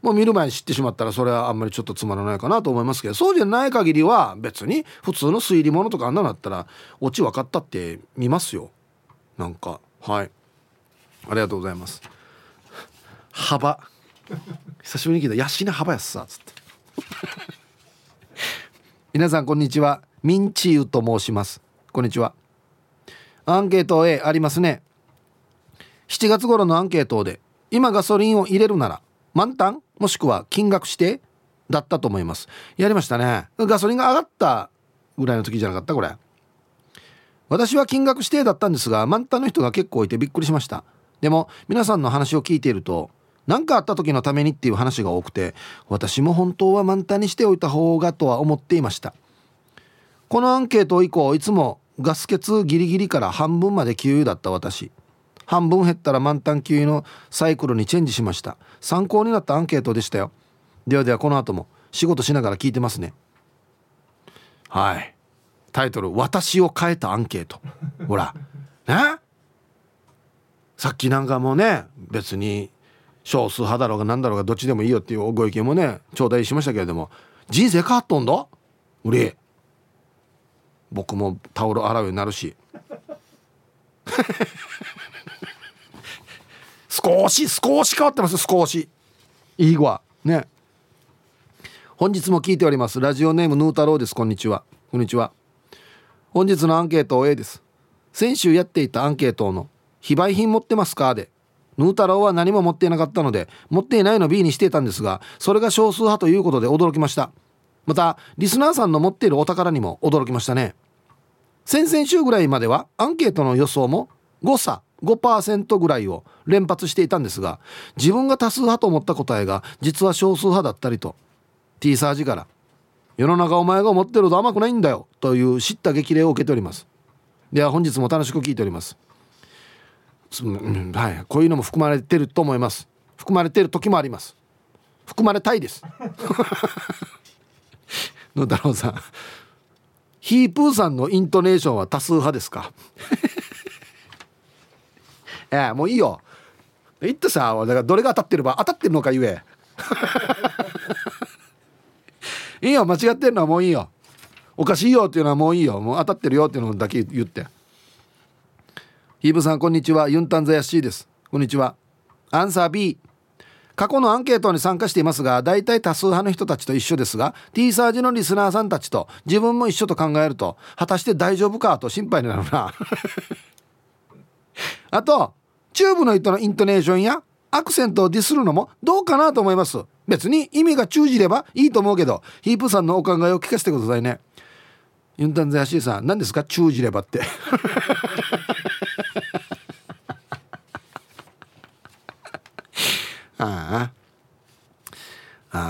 もう見る前に知ってしまったらそれはあんまりちょっとつまらないかなと思いますけどそうじゃない限りは別に普通の推理物とかあんなのだったらオチ分かったって見ますよ。なんか。はい。ありがとうございます。幅。久しぶりに聞いた「ヤシネ幅やっさ」つって。皆さんこんにちは。ミンチユと申します。こんにちは。アンケート A ありますね。7月頃のアンケートで今ガソリンを入れるなら満タンもしくは金額指定だったと思います。やりましたね。ガソリンが上がったぐらいの時じゃなかった？これ。私は金額指定だったんですが満タンの人が結構いてびっくりしました。でも皆さんの話を聞いていると何かあった時のためにっていう話が多くて私も本当は満タンにしておいた方がとは思っていました。このアンケート以降いつもガス欠ギリギリから半分まで給油だった私。半分減ったら満タン給油のサイクルにチェンジしました。参考になったアンケートでしたよ。ではではこの後も仕事しながら聞いてますね。はい。タイトル「私を変えたアンケート」ほら。ね。さっきなんかもうね別に少数派だろうが何だろうがどっちでもいいよっていうご意見もね頂戴しましたけれども。人生変わっとんだうれ僕もタオル洗うようになるし。少し少し変わってます少し。いいわね。本日も聞いております。ラジオネームヌー太郎です。こんにちは。こんにちは。本日のアンケート A です。先週やっていたアンケートの非売品持ってますか？で。ヌー太郎は何も持っていなかったので持っていないの B にしていたんですがそれが少数派ということで驚きました。またリスナーさんの持っているお宝にも驚きましたね。先々週ぐらいまではアンケートの予想も誤差5%ぐらいを連発していたんですが自分が多数派と思った答えが実は少数派だったりと T サージから「世の中お前が思ってると甘くないんだよ」という知った激励を受けております。では本日も楽しく聞いております。はいこういうのも含まれてると思います。含まれてる時もあります。含まれたいです。野太郎さんヒープーさんのイントネーションは多数派ですか？ええもういいよ。言ってさだからどれが当たってれば当たってるのか言え。いいよ間違ってるのはもういいよ。おかしいよっていうのはもういいよ。もう当たってるよっていうのだけ言って。ヒープーさんこんにちは。ユンタンザヤッシーです。こんにちは。アンサー B 過去のアンケートに参加していますが大体多数派の人たちと一緒ですが T サージのリスナーさんたちと自分も一緒と考えると果たして大丈夫かと心配になるな。あとチューブの人のイントネーションやアクセントをディスるのもどうかなと思います。別に意味が通じればいいと思うけどヒープさんのお考えを聞かせてくださいね。ユンタンザヤシーさん何ですか？通じればって。あ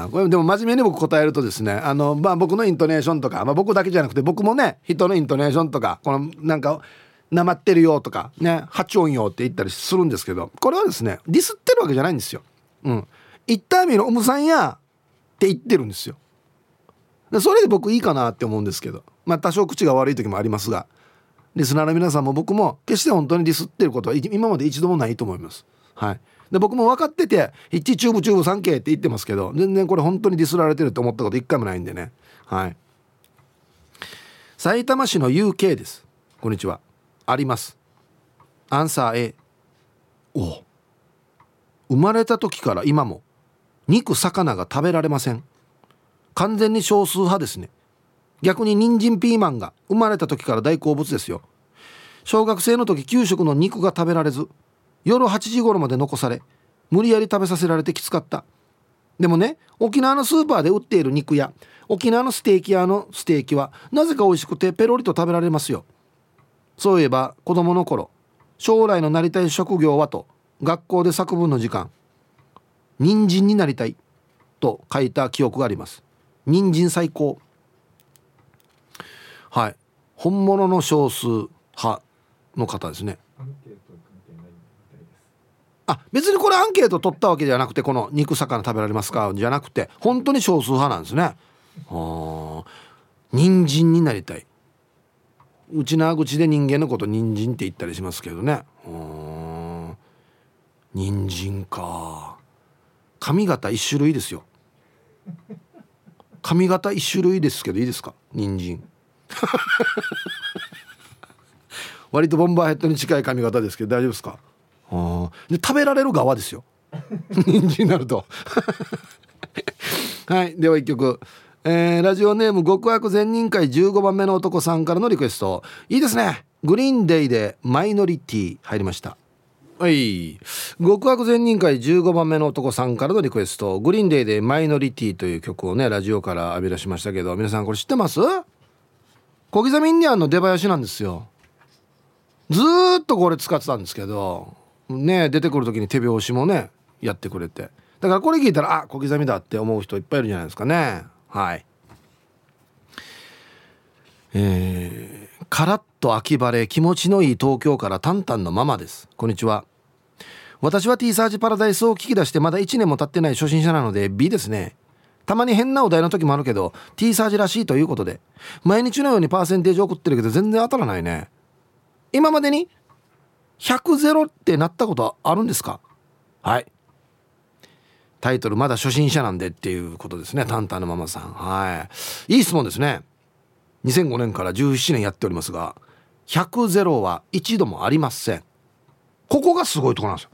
あこれでも真面目に僕答えるとですねあの、まあ、僕のイントネーションとか、まあ、僕だけじゃなくて僕もね人のイントネーションとかこのなんかなまってるよとかね八音よって言ったりするんですけどこれはですねディスってるわけじゃないんですよ。うん、言った意味のおむさんやって言ってるんですよ。それで僕いいかなって思うんですけどまあ多少口が悪い時もありますがリスナーの皆さんも僕も決して本当にディスってることは今まで一度もないと思います。はいで僕も分かってて「一チューブチューブ 3K」って言ってますけど全然これ本当にディスられてると思ったこと一回もないんでね。はい。埼玉市の UK です。こんにちは。あります。アンサー A お。生まれた時から今も肉魚が食べられません。完全に少数派ですね。逆に人参ピーマンが生まれた時から大好物ですよ。小学生の時給食の肉が食べられず夜8時頃まで残され無理やり食べさせられてきつかった。でもね沖縄のスーパーで売っている肉や沖縄のステーキ屋のステーキはなぜか美味しくてペロリと食べられますよ。そういえば子供の頃将来のなりたい職業はと学校で作文の時間人参になりたいと書いた記憶があります。人参最高。はい。本物の少数派の方ですね。あ別にこれアンケート取ったわけじゃなくてこの肉魚食べられますかじゃなくて本当に少数派なんですね。あ人参になりたい。うちな口で人間のこと人参って言ったりしますけどね。うん人参か。髪型一種類ですよ。髪型一種類ですけどいいですか？人参。割とボンバーヘッドに近い髪型ですけど大丈夫ですか？で食べられる側ですよ。人参になると。はい。では一曲。えー、ラジオネーム極悪善人会15番目の男さんからのリクエスト。いいですね。グリーンデイでマイノリティ入りました。はい。極悪善人会15番目の男さんからのリクエスト。グリーンデイでマイノリティという曲をねラジオから浴び出しましたけど皆さんこれ知ってます？小刻みインディアンの出囃子なんですよ。ずっとこれ使ってたんですけどね出てくる時に手拍子もねやってくれて。だからこれ聞いたらあ小刻みだって思う人いっぱいいるじゃないですかね。はい。えー、カラッと秋晴れ気持ちのいい東京からタンタンのママです。こんにちは。私は T サージパラダイスを聞き出してまだ1年も経ってない初心者なので B ですね。たまに変なお題の時もあるけど T サージらしいということで。毎日のようにパーセンテージ送ってるけど全然当たらないね。今までに100ゼロってなったことあるんですか？はい。タイトルまだ初心者なんでっていうことですねタンタンのママさん。はい。いい質問ですね。2005年から17年やっておりますが100ゼロは一度もありません。ここがすごいところなんですよ。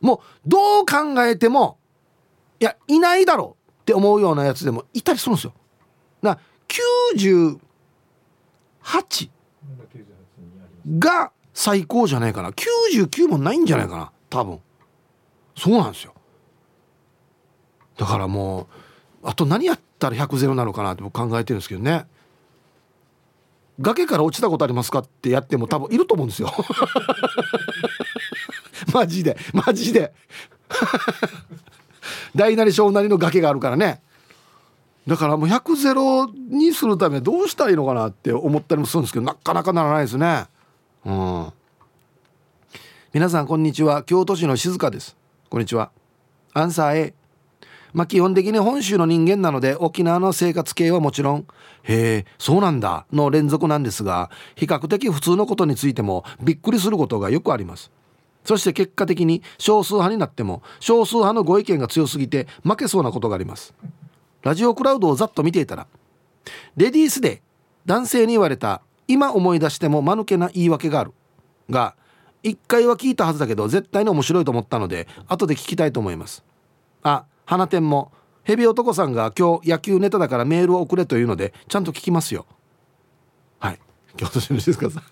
もうどう考えてもいやいないだろうって思うようなやつでもいたりするんですよ。な98が最高じゃないかな。99もないんじゃないかな。多分。そうなんですよ。だからもうあと何やったら100ゼロなのかなって僕考えてるんですけどね。崖から落ちたことありますかってやっても多分いると思うんですよ。マジで。マジで。大なり小なりの崖があるからね。だからもう100ゼロにするためどうしたらいいのかなって思ったりもするんですけどなかなかならないですね。うん。皆さんこんにちは。京都市の静香です。こんにちは。アンサー A まあ基本的に本州の人間なので沖縄の生活系はもちろんへえそうなんだ。の連続なんですが比較的普通のことについてもびっくりすることがよくあります。そして結果的に少数派になっても少数派のご意見が強すぎて負けそうなことがあります。ラジオクラウドをざっと見ていたらレディースで男性に言われた今思い出しても間抜けな言い訳がある。が1回は聞いたはずだけど絶対に面白いと思ったので後で聞きたいと思います。あ花店もヘビ男さんが今日野球ネタだからメールを送れというのでちゃんと聞きますよ。はい。京都市の静香さん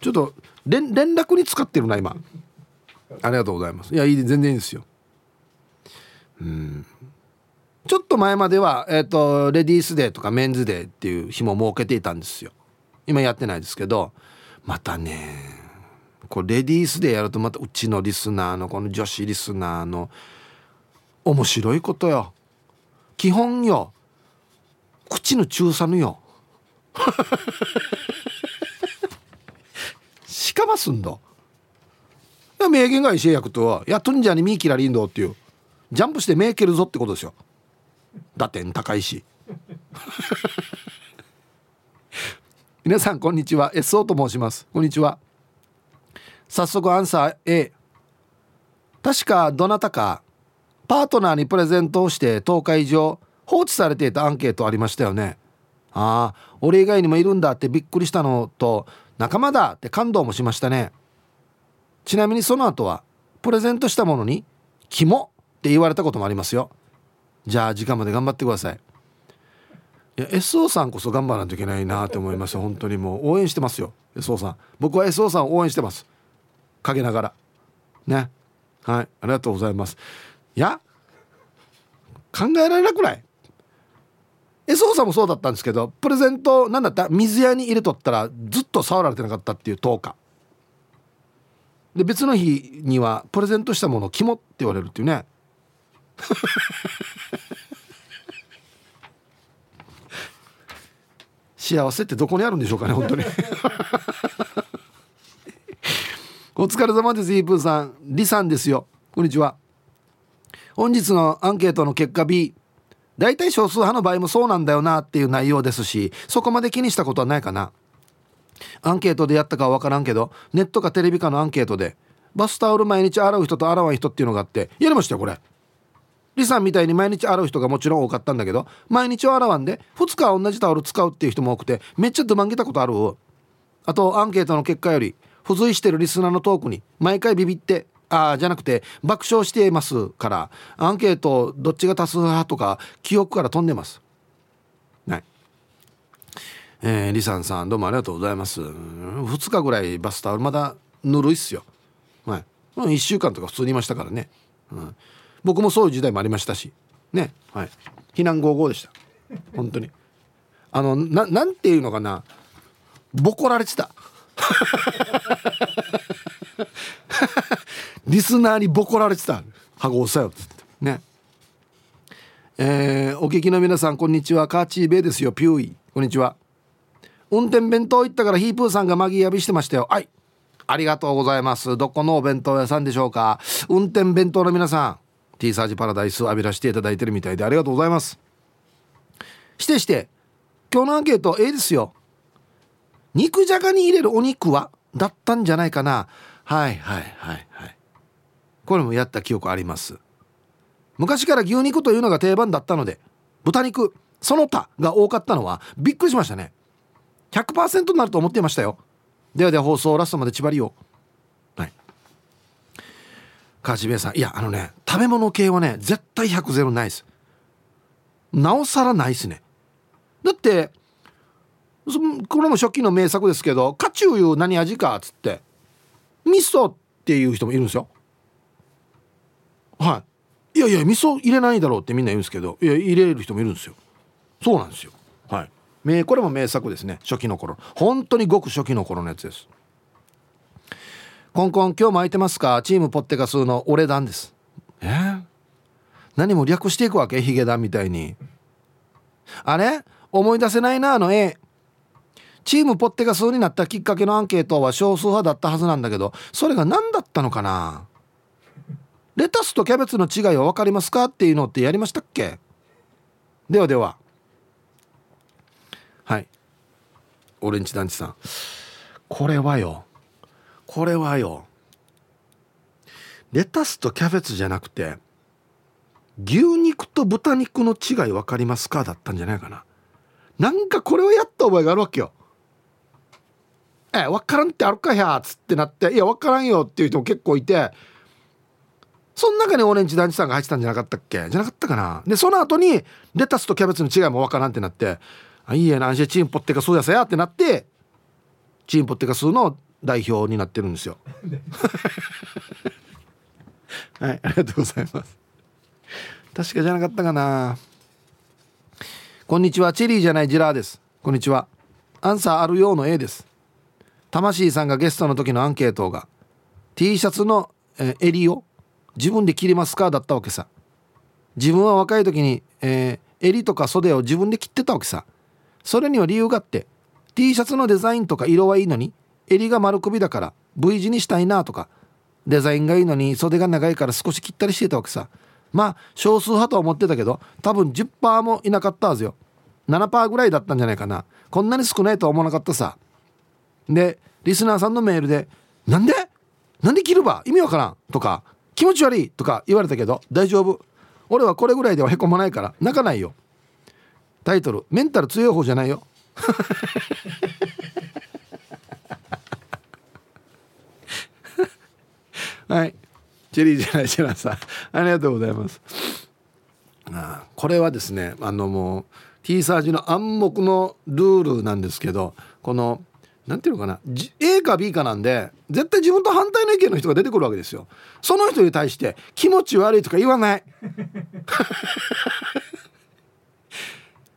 ちょっと連連絡に使ってるな今。ありがとうございます。いやいい全然いいですよ。うん。ちょっと前までは、えーと、レディースデーとかメンズデーっていう日も設けていたんですよ。今やってないですけどまたねこれレディースでやるとまたうちのリスナーのこの女子リスナーの面白いことよ。基本よ。口の中さぬよ。しかますんだ名言が石役とはやっとんじゃにミーキラリンドっていう。ジャンプして目蹴るぞってことですよ。打点高いし。皆さんこんにちは。SO と申します。こんにちは。早速アンサー A 確かどなたかパートナーにプレゼントをして10日以上放置されていたアンケートありましたよね。ああ俺以外にもいるんだってびっくりしたのと仲間だって感動もしましたね。ちなみにその後はプレゼントしたものに「キモ」って言われたこともありますよ。じゃあ時間まで頑張ってください。いや SO さんこそ頑張らないといけないなって思います本当にもう応援してますよ。SO さん。僕は SO さんを応援してます。陰ながら。ね。はい。ありがとうございます。いや考えられなくない？SO さんもそうだったんですけどプレゼント何だった？水屋に入れとったらずっと触られてなかったっていう10日で別の日にはプレゼントしたものを「キモ」って言われるっていうね。幸せってどこにあるんでしょうかね本当に。お疲れ様ですイープーさん。リさんですよ。こんにちは。本日のアンケートの結果 B 大体少数派の場合もそうなんだよなっていう内容ですしそこまで気にしたことはないかな。アンケートでやったかは分からんけどネットかテレビかのアンケートでバスタオル毎日洗う人と洗わん人っていうのがあってやりましたよこれ。リさんみたいに毎日洗う人がもちろん多かったんだけど毎日は洗わんで2日は同じタオル使うっていう人も多くてめっちゃドマンげたことある。あとアンケートの結果より付随してるリスナーのトークに毎回ビビってああじゃなくて爆笑していますからアンケートどっちが多数派とか記憶から飛んでます。はい。えー、リサンさんどうもありがとうございます。2日ぐらいバスタオルまだぬるいっすよ。はい。1週間とか普通にいましたからね、うん、僕もそういう時代もありましたし。ね。はい。避難合々でした。本当に。あのななんていうのかな。ボコられてた。リスナーにボコられてた「ゴ押さよ」っつって。ね。えー、お聞きの皆さんこんにちは。カーチーベイですよ。ピューイ。こんにちは。運転弁当行ったからヒープーさんがマギーやびしてましたよ。はい。ありがとうございます。どこのお弁当屋さんでしょうか。運転弁当の皆さん。T サージパラダイス浴びらしていただいてるみたいでありがとうございます。してして今日のアンケート A ですよ。肉じゃがに入れるお肉はだったんじゃないかな。はいはいはいはい。これもやった記憶あります。昔から牛肉というのが定番だったので豚肉その他が多かったのはびっくりしましたね。100%になると思っていましたよ。ではでは放送ラストまで縛りを。川島さん。いやあのね食べ物系はね絶対100ゼロないです。なおさらないですね。だってこれも初期の名作ですけど「カチューいう何味か」っつって「味噌」っていう人もいるんですよ。はい。いやいや味噌入れないだろうってみんな言うんですけどいや入れる人もいるんですよ。そうなんですよ。はい。これも名作ですね。初期の頃。本当にごく初期の頃のやつです。コンコン今日も空いてますか？チームポッテガスの俺団です。え？ー、何も略していくわけ？ヒゲダンみたいに。あれ？思い出せないなあの絵。チームポッテが数になったきっかけのアンケートは少数派だったはずなんだけどそれが何だったのかな？レタスとキャベツの違いは分かりますかっていうのってやりましたっけ？ではでは。はい。オレンジ団地さん。これはよこれはよ。レタスとキャベツじゃなくて牛肉と豚肉の違い分かりますか？だったんじゃないかな。なんかこれをやった覚えがあるわけよ。え分からんってあるかやっつってなっていや分からんよっていう人も結構いてその中にオレンジ団地さんが入ってたんじゃなかったっけ？じゃなかったかな。でその後にレタスとキャベツの違いも分からんってなってあいいやなじゃチームポッテカスーやさやってなってチームポッテカスーの代表になってるんですよ。はいありがとうございます。確かじゃなかったかな。こんにちはチェリーじゃないジラーです。こんにちは。アンサーあるようの A です。魂さんがゲストの時のアンケートが T シャツの、え襟を自分で切りますか？だったわけさ。自分は若い時に、えー襟とか袖を自分で切ってたわけさ。それには理由があって T シャツのデザインとか色はいいのに襟が丸首だから V 字にしたいなとかデザインがいいのに袖が長いから少し切ったりしてたわけさ。まあ少数派とは思ってたけど多分10%もいなかったはずよ。7%ぐらいだったんじゃないかな。こんなに少ないとは思わなかったさ。でリスナーさんのメールで「なんで？なんで切るば？意味わからん」とか「気持ち悪い」とか言われたけど大丈夫。俺はこれぐらいではへこまないから泣かないよ。タイトル「メンタル強い方じゃないよ」はい。チェリーじゃないチェラさん。ありがとうございます。あこれはですねあのもう T サージの暗黙のルールなんですけどこのなんていうのかな A か B かなんで絶対自分と反対の意見の人が出てくるわけですよ。その人に対して気持ち悪いとか言わない。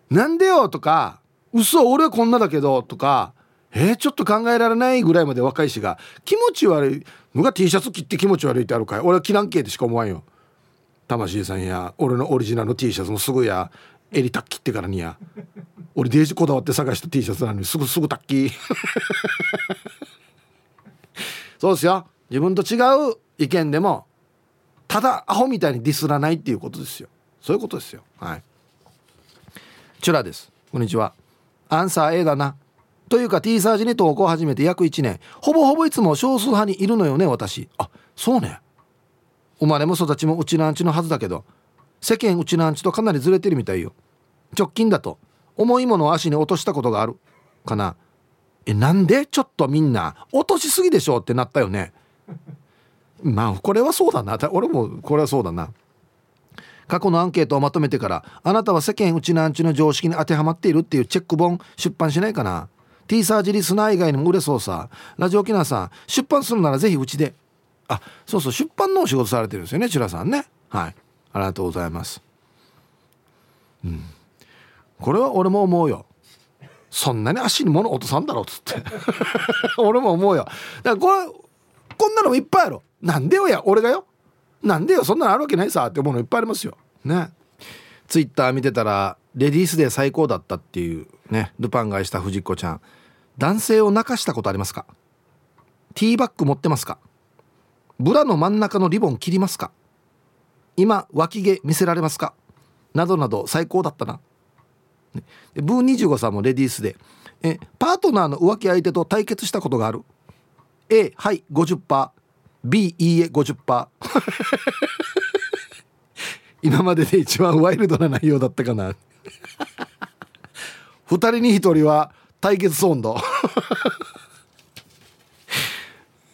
なんでよとか嘘俺はこんなだけどとかえー、ちょっと考えられないぐらいまで若いしが気持ち悪い。のが T シャツ着って気持ち悪いってあるかい。俺は着らんけでしか思わんよ。魂さんや俺のオリジナルの T シャツもすぐや襟タッキってからにや。俺デージこだわって探した T シャツなのにすぐすぐタッキ そうですよ。自分と違う意見でもただアホみたいにディスらないっていうことですよ。そういうことですよ。はい。チュラです。こんにちは。アンサー A だな。というか T サージに投稿を始めて約1年。ほぼほぼいつも少数派にいるのよね私。あそうね。生まれも育ちもうちなんちのはずだけど。世間うちなんちとかなりずれてるみたいよ。直近だと。重いものを足に落としたことがあるかな。えなんで？ちょっとみんな。落としすぎでしょってなったよね。まあこれはそうだな。俺もこれはそうだな。過去のアンケートをまとめてからあなたは世間うちなんちの常識に当てはまっているっていうチェック本出版しないかな。T サージリスナー以外にも売れそうさ。ラジオ沖縄さん出版するならぜひうちで。あそうそう出版のお仕事されてるんですよねチュラさんね。はい。ありがとうございます。うん。これは俺も思うよ。そんなに足に物落とさんだろっつって。俺も思うよ。だからこれこんなのもいっぱいある。なんでよや俺がよ。なんでよそんなのあるわけないさって思うのいっぱいありますよ。ね。ツイッター見てたらレディースで最高だったっていうねルパン買いした藤子ちゃん。男性を泣かしたことありますか？ティーバッグ持ってますか？ブラの真ん中のリボン切りますか？今脇毛見せられますか？などなど最高だったな、ね、ブー25さんもレディースでえパートナーの浮気相手と対決したことがある？A はい 50%B いいえ50% 今までで一番ワイルドな内容だったかな。2人に1人は対決温度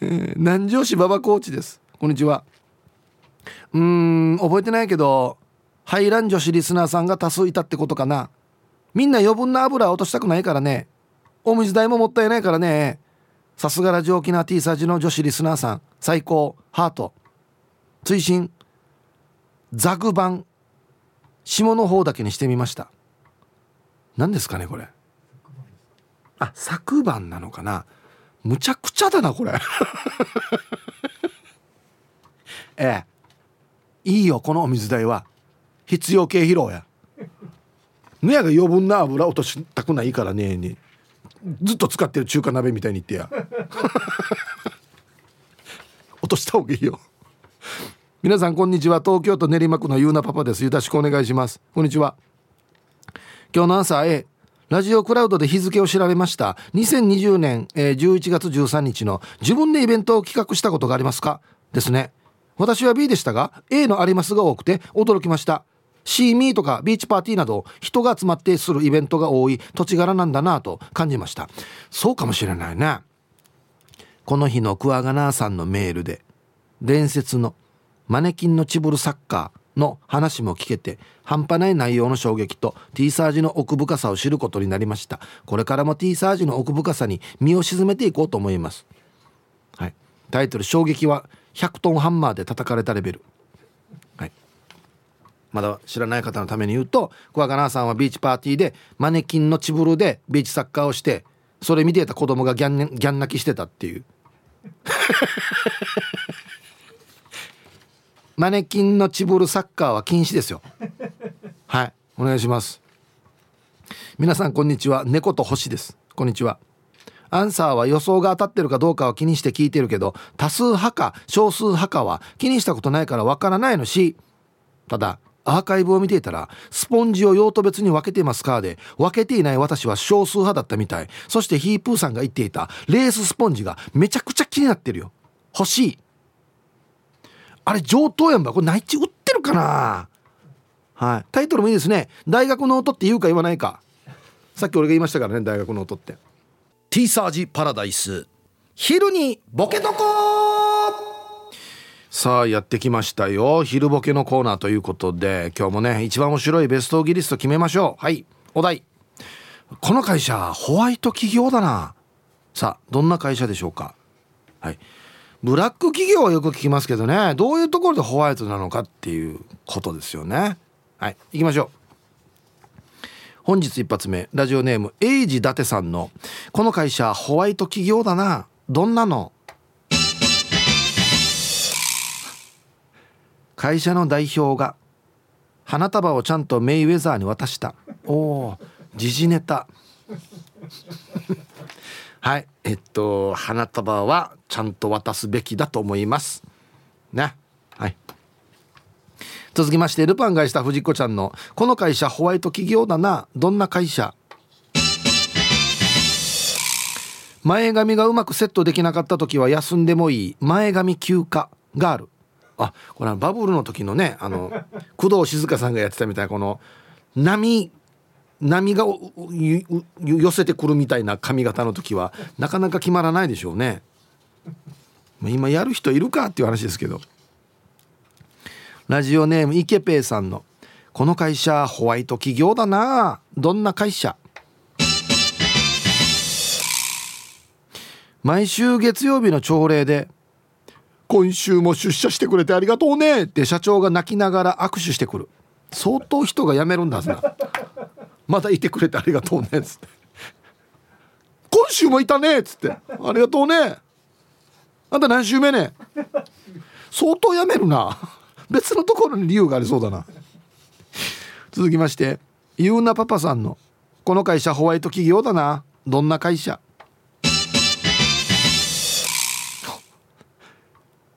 南城市馬場コーチです。こんにちは。うーん覚えてないけどハイラン女子リスナーさんが多数いたってことかな。みんな余分な油落としたくないからね。お水代ももったいないからね。さすがラジオ沖縄 T サージの女子リスナーさん。最高。ハート。追伸。ザグ版。下の方だけにしてみました。何ですかねこれ。あ昨晩なのかな？むちゃくちゃだなこれ。ええ。いいよこのお水代は。必要経費労や。ぬやが余分な油落としたくないからねに。ずっと使ってる中華鍋みたいに言ってや。落とした方がいいよ。皆さんこんにちは。東京都練馬区のゆうなパパです。よろしくお願いします。こんにちは。今日の朝 A ラジオクラウドで日付を調べました。2020年、えー、11月13日の自分でイベントを企画したことがありますか？ですね。私は B でしたが A のありますが多くて驚きました。シーミーとかビーチパーティーなど人が集まってするイベントが多い土地柄なんだなぁと感じました。そうかもしれないね。この日のクワガナーさんのメールで伝説のマネキンのチブルサッカーの話も聞けて半端ない内容の衝撃と T サージの奥深さを知ることになりました。これからも T サージの奥深さに身を沈めていこうと思います。はい。タイトル衝撃は100トンハンマーで叩かれたレベル。はい。まだ知らない方のために言うとクワガナーさんはビーチパーティーでマネキンのチブルでビーチサッカーをしてそれ見てた子供がギャンギャン泣きしてたっていう。マネキンのチブルサッカーは禁止ですよ。はい。お願いします。皆さんこんにちは。猫と星です。こんにちは。アンサーは予想が当たってるかどうかは気にして聞いてるけど多数派か少数派かは気にしたことないからわからないのし。ただアーカイブを見ていたらスポンジを用途別に分けていますかで分けていない私は少数派だったみたい。そしてヒープーさんが言っていたレーススポンジがめちゃくちゃ気になってるよ。欲しいあれ上等やんば。これ内地売ってるかな？はい。タイトルもいいですね。大学の音って言うか言わないか。さっき俺が言いましたからね大学の音って。ティーサージパラダイス。昼にボケとこさあやってきましたよ。昼ボケのコーナーということで今日もね一番面白いベストギリスト決めましょう。はい。お題。この会社ホワイト企業だな。さあどんな会社でしょうか？はい。ブラック企業はよく聞きますけどねどういうところでホワイトなのかっていうことですよね。はい行きましょう。本日一発目ラジオネームエイジ伊達さんの「この会社ホワイト企業だなどんなの?」会社の代表が花束をちゃんとメイウェザーに渡した。おお時事ネタ。はい。えっと花束はちゃんと渡すべきだと思います。ね。はい。続きましてルパンがした藤子ちゃんの「この会社ホワイト企業だな。どんな会社?」前髪がうまくセットできなかった時は休んでもいい。前髪休暇がある。あこれはバブルの時のねあの工藤静香さんがやってたみたいなこの波波が寄せてくるみたいな髪型の時はなかなか決まらないでしょうね。今やる人いるかっていう話ですけど。ラジオネームイケペイさんの「この会社ホワイト企業だな。どんな会社?」毎週月曜日の朝礼で「今週も出社してくれてありがとうね」って社長が泣きながら握手してくる。相当人が辞めるんだなまだいてくれてありがとうねっつって「今週もいたね」っつって「ありがとうね」あんた何週目ね？相当辞めるな。別のところに理由がありそうだな。続きましてゆうなパパさんの「この会社ホワイト企業だな。どんな会社?」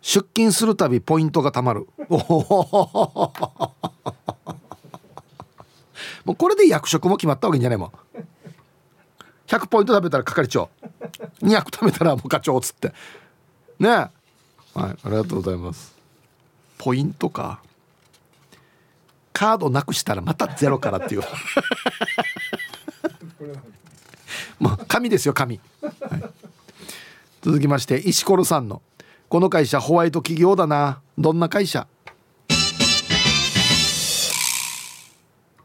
出勤するたびポイントがたまる。もうこれで役職も決まったわけじゃないもん。100ポイント食べたら係長。200食べたらもう課長っつって。ねはいありがとうございます。ポイントか。カードなくしたらまたゼロからっていう。もう紙ですよ紙、はい、続きまして石ころさんの「この会社ホワイト企業だな。どんな会社?」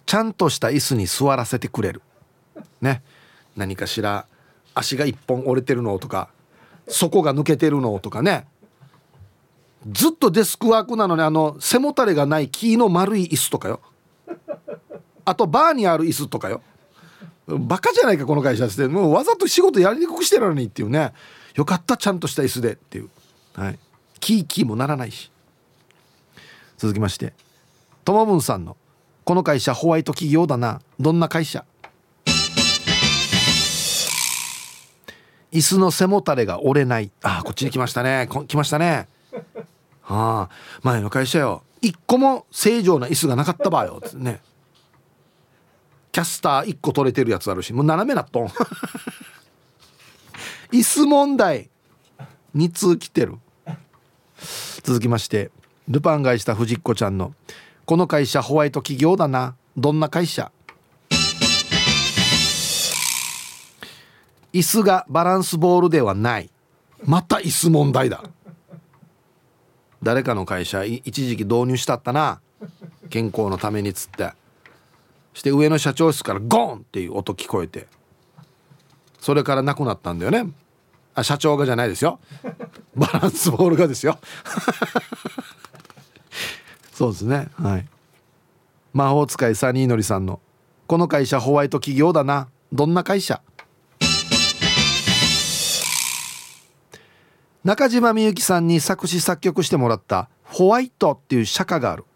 ちゃんとした椅子に座らせてくれる。ね。何かしら足が一本折れてるのとか底が抜けてるのとかね。ずっとデスクワークなのにあの背もたれがない木の丸い椅子とかよ。あとバーにある椅子とかよ。バカじゃないかこの会社って。もうわざと仕事やりにくくしてるのにっていうね。よかったちゃんとした椅子でっていう。はい。キーキーもならないし。続きましてともぶんさんの「この会社ホワイト企業だな。どんな会社?」椅子の背もたれが折れない。あこっちに来ましたね。来ましたね。はあ前の会社よ。一個も正常な椅子がなかったばよ。つね。キャスター一個取れてるやつあるし。もう斜めなっとん。椅子問題。2通来てる。続きまして。ルパン買いした藤子ちゃんの「この会社ホワイト企業だな。どんな会社?」椅子がバランスボールではない。また椅子問題だ。誰かの会社一時期導入したったな。健康のためにつって。して上の社長室からゴーンっていう音聞こえて。それからなくなったんだよね。あ社長がじゃないですよ。バランスボールがですよ。そうですね。はい。魔法使いサニーのりさんの「この会社ホワイト企業だな。どんな会社?」中島みゆきさんに作詞作曲してもらった「ホワイト」っていう釈迦がある。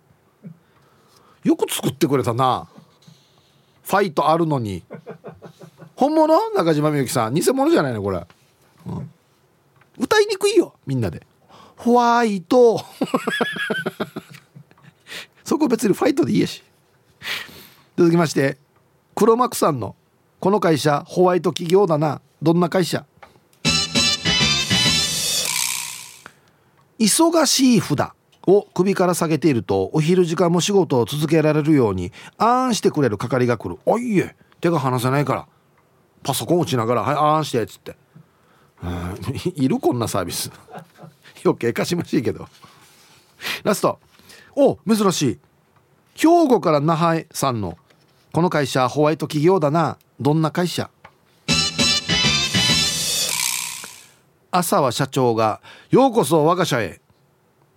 よく作ってくれたな。ファイトあるのに。本物？中島みゆきさん。偽物じゃないのこれ、うん、歌いにくいよみんなで。ホワイト。そこ別にファイトでいいやし。続きまして黒幕さんの「この会社ホワイト企業だな。どんな会社?」忙しい札を首から下げているとお昼時間も仕事を続けられるようにあんしてくれる係が来る「おいえ手が離せないから。パソコン打ちながら「はいあんして」っつって。いるこんなサービス。余計かしましいけど。ラスト。お珍しい。兵庫から那覇さんの「この会社ホワイト企業だな。どんな会社?」朝は社長が「ようこそ我が社へ」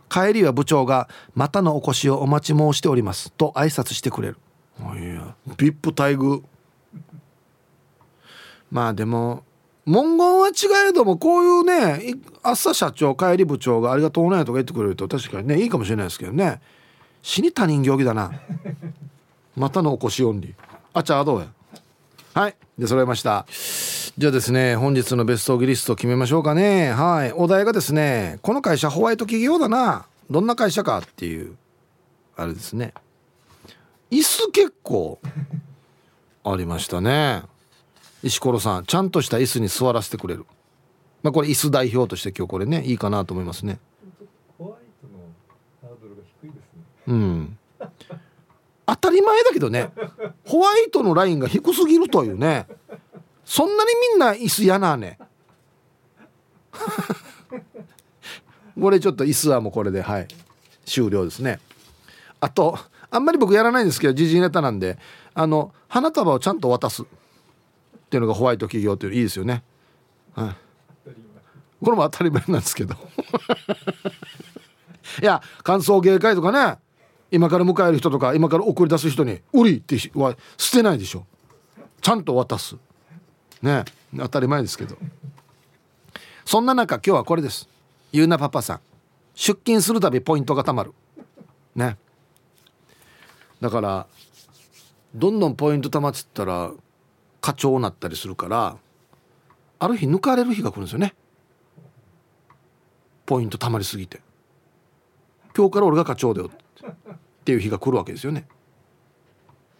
帰りは部長が「またのお越しをお待ち申しております」と挨拶してくれる。いや VIP 待遇。まあでも文言は違えどもこういうね朝社長帰り部長が「ありがとうね」とか言ってくれると確かにねいいかもしれないですけどね死に他人行儀だな。またのお越しオンリー。あちゃあどうや。はい。で揃えました。じゃあですね本日のベストギリスト決めましょうかね。はい。お題がですねこの会社ホワイト企業だな。どんな会社かっていうあれですね。椅子結構ありましたね。石ころさんちゃんとした椅子に座らせてくれる。まあこれ椅子代表として今日これねいいかなと思いますねホワイトのハードルが低いですねうん。当たり前だけどねホワイトのラインが低すぎるというねそんなにみんな椅子嫌なね。これちょっと椅子はもうこれではい終了ですね。あとあんまり僕やらないんですけど時事ネタなんであの花束をちゃんと渡す。っていうのがホワイト企業っていういいですよね、はい、これも当たり前なんですけど。いや歓送迎会とかね今から迎える人とか今から送り出す人に「売り」っては捨てないでしょ。ちゃんと渡す。ね。当たり前ですけど。そんな中今日はこれです。ゆうなパパさん。出勤するたびポイントがたまる。ね。だからどんどんポイントたまってったら課長になったりするからある日抜かれる日が来るんですよね。ポイントたまりすぎて。今日から俺が課長だよって。っていう日が来るわけですよね。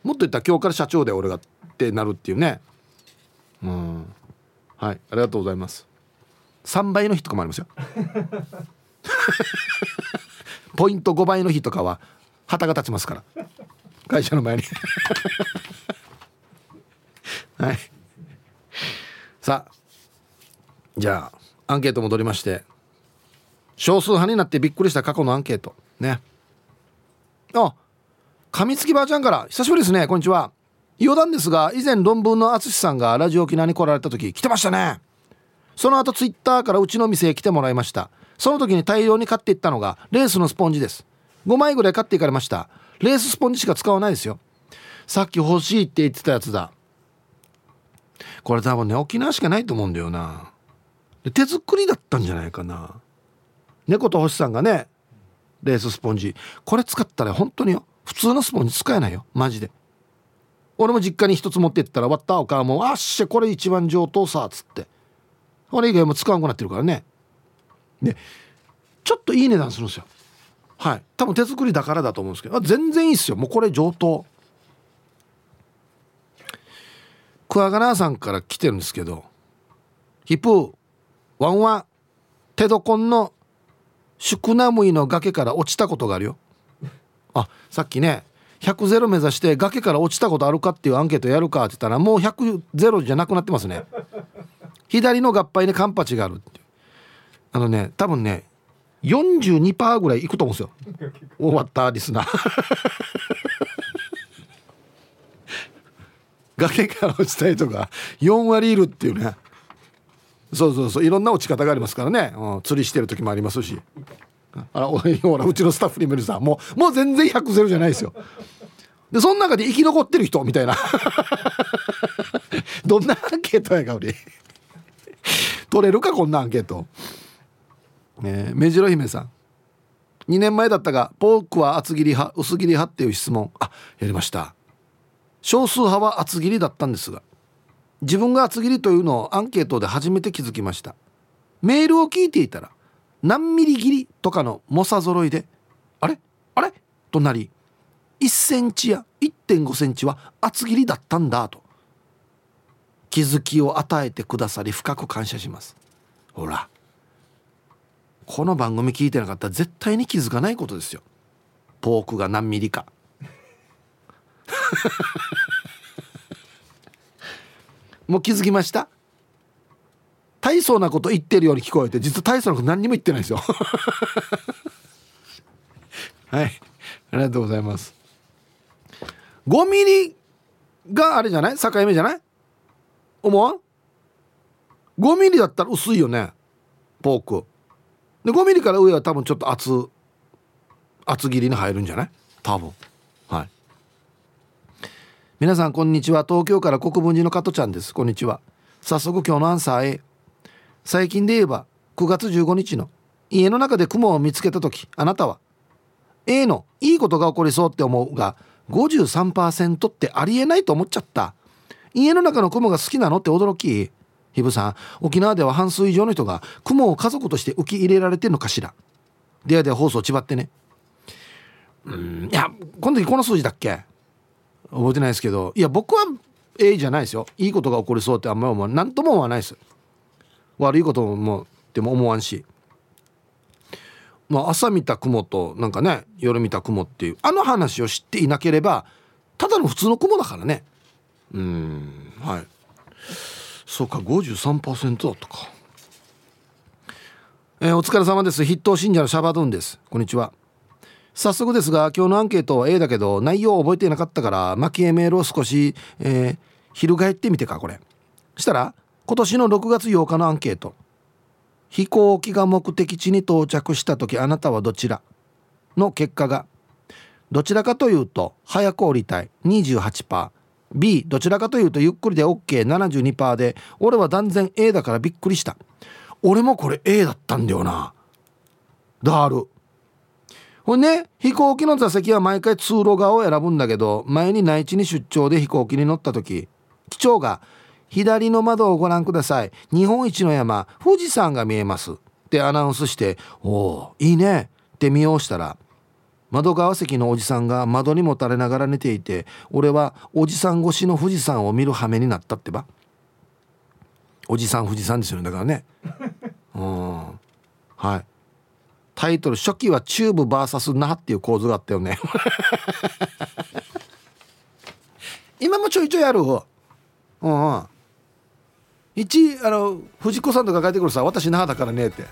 もっと言ったら今日から社長で俺がってなるっていうね。うん。はい。ありがとうございます。3倍の日とかもありますよ。ポイント5倍の日とかは旗が立ちますから。会社の前に。はい。さあ。じゃあアンケート戻りまして。少数派になってびっくりした過去のアンケート。ね。あ噛みつきばあちゃんから久しぶりですねこんにちは。余談ですが以前論文の淳さんがラジオ沖縄に来られた時来てましたね。その後ツイッターからうちの店へ来てもらいました。その時に大量に買っていったのがレースのスポンジです。5枚ぐらい買っていかれました。レーススポンジしか使わないですよ。さっき欲しいって言ってたやつだ。これ多分ね沖縄しかないと思うんだよな。手作りだったんじゃないかな。猫と星さんがねレーススポンジ。これ使ったら本当によ普通のスポンジ使えないよ。マジで。俺も実家に一つ持ってったら割ったお母も「あっしゃこれ一番上等さ」っつって。俺以外も使わんくなってるからね。でちょっといい値段するんですよ。はい。多分手作りだからだと思うんですけど全然いいっすよ。もうこれ上等。クワガナーさんから来てるんですけどヒップワンワンテドコンのシュクナムイの崖から落ちたことがあるよ。あさっきね100ゼロ目指して崖から落ちたことあるかっていうアンケートやるかって言ったらもう100ゼロじゃなくなってますね。左の合杯にカンパチがあるあのね多分ね42%ぐらいいくと思うんですよ。終わったリスナー。崖から落ちたりとか4割いるっていうね。そうそうそう。いろんな落ち方がありますからね、うん、釣りしてる時もありますし。あらほらうちのスタッフに見るさもうもう全然100ゼロじゃないですよ。でその中で生き残ってる人みたいな。どんなアンケートやか俺取れるかこんなアンケート。えー、目白姫さん。2年前だったがポークは厚切り派薄切り派っていう質問。あやりました。少数派は厚切りだったんですが。自分が厚切りというのをアンケートで初めて気づきました。メールを聞いていたら何ミリ切りとかの猛者揃いであれ？あれ？となり1センチや1.5センチは厚切りだったんだと気づきを与えてくださり深く感謝します。ほらこの番組聞いてなかったら絶対に気づかないことですよ。ポークが何ミリか。もう気づきました？大層なこと言ってるように聞こえて実は大層なこと何にも言ってないですよ。はい。ありがとうございます。5ミリがあれじゃない？境目じゃない？思わん ?5 ミリだったら薄いよねポーク。で5ミリから上は多分ちょっと厚厚切りに入るんじゃない？多分。皆さんこんにちは。東京から国分寺の加トちゃんです。こんにちは。早速今日のアンサー A 最近で言えば9月15日の家の中で雲を見つけた時あなたは A のいいことが起こりそうって思うが53%ってありえないと思っちゃった。家の中の雲が好きなのって驚き。ひぶさん沖縄では半数以上の人が雲を家族として受け入れられてるのかしら。でやで放送ちばってね。うんいやこの時この数字だっけ？覚えてないですけどいや僕は A じゃないですよ。いいことが起こりそうってあんまり思わ何とも思わないです。悪いこともでも思わんし。まあ朝見た雲となんかね夜見た雲っていうあの話を知っていなければただの普通の雲だからね。うんはい。そうか53%だったか。えー、お疲れ様です。筆頭信者のシャバドゥンです。こんにちは。早速ですが今日のアンケートは A だけど内容を覚えていなかったから蒔絵メールを少し、えー、翻ってみてかこれ。したら今年の6月8日のアンケート。飛行機が目的地に到着した時あなたはどちら？の結果がどちらかというと早く降りたい 28%B どちらかというとゆっくりで OK72% で俺は断然 A だからびっくりした。俺もこれ A だったんだよな。ダールほんね飛行機の座席は毎回通路側を選ぶんだけど前に内地に出張で飛行機に乗った時機長が「左の窓をご覧ください。日本一の山富士山が見えます」ってアナウンスして「おおいいね」って見ようしたら窓側席のおじさんが窓にもたれながら寝ていて俺はおじさん越しの富士山を見る羽目になったってば。おじさん富士山ですよねだからね。うん。はい。タイトル初期はチューブ VS 那覇っていう構図があったよね。今もちょいちょいあるうんうん。一あの藤子さんとか書いてくるさ私那覇だからねって。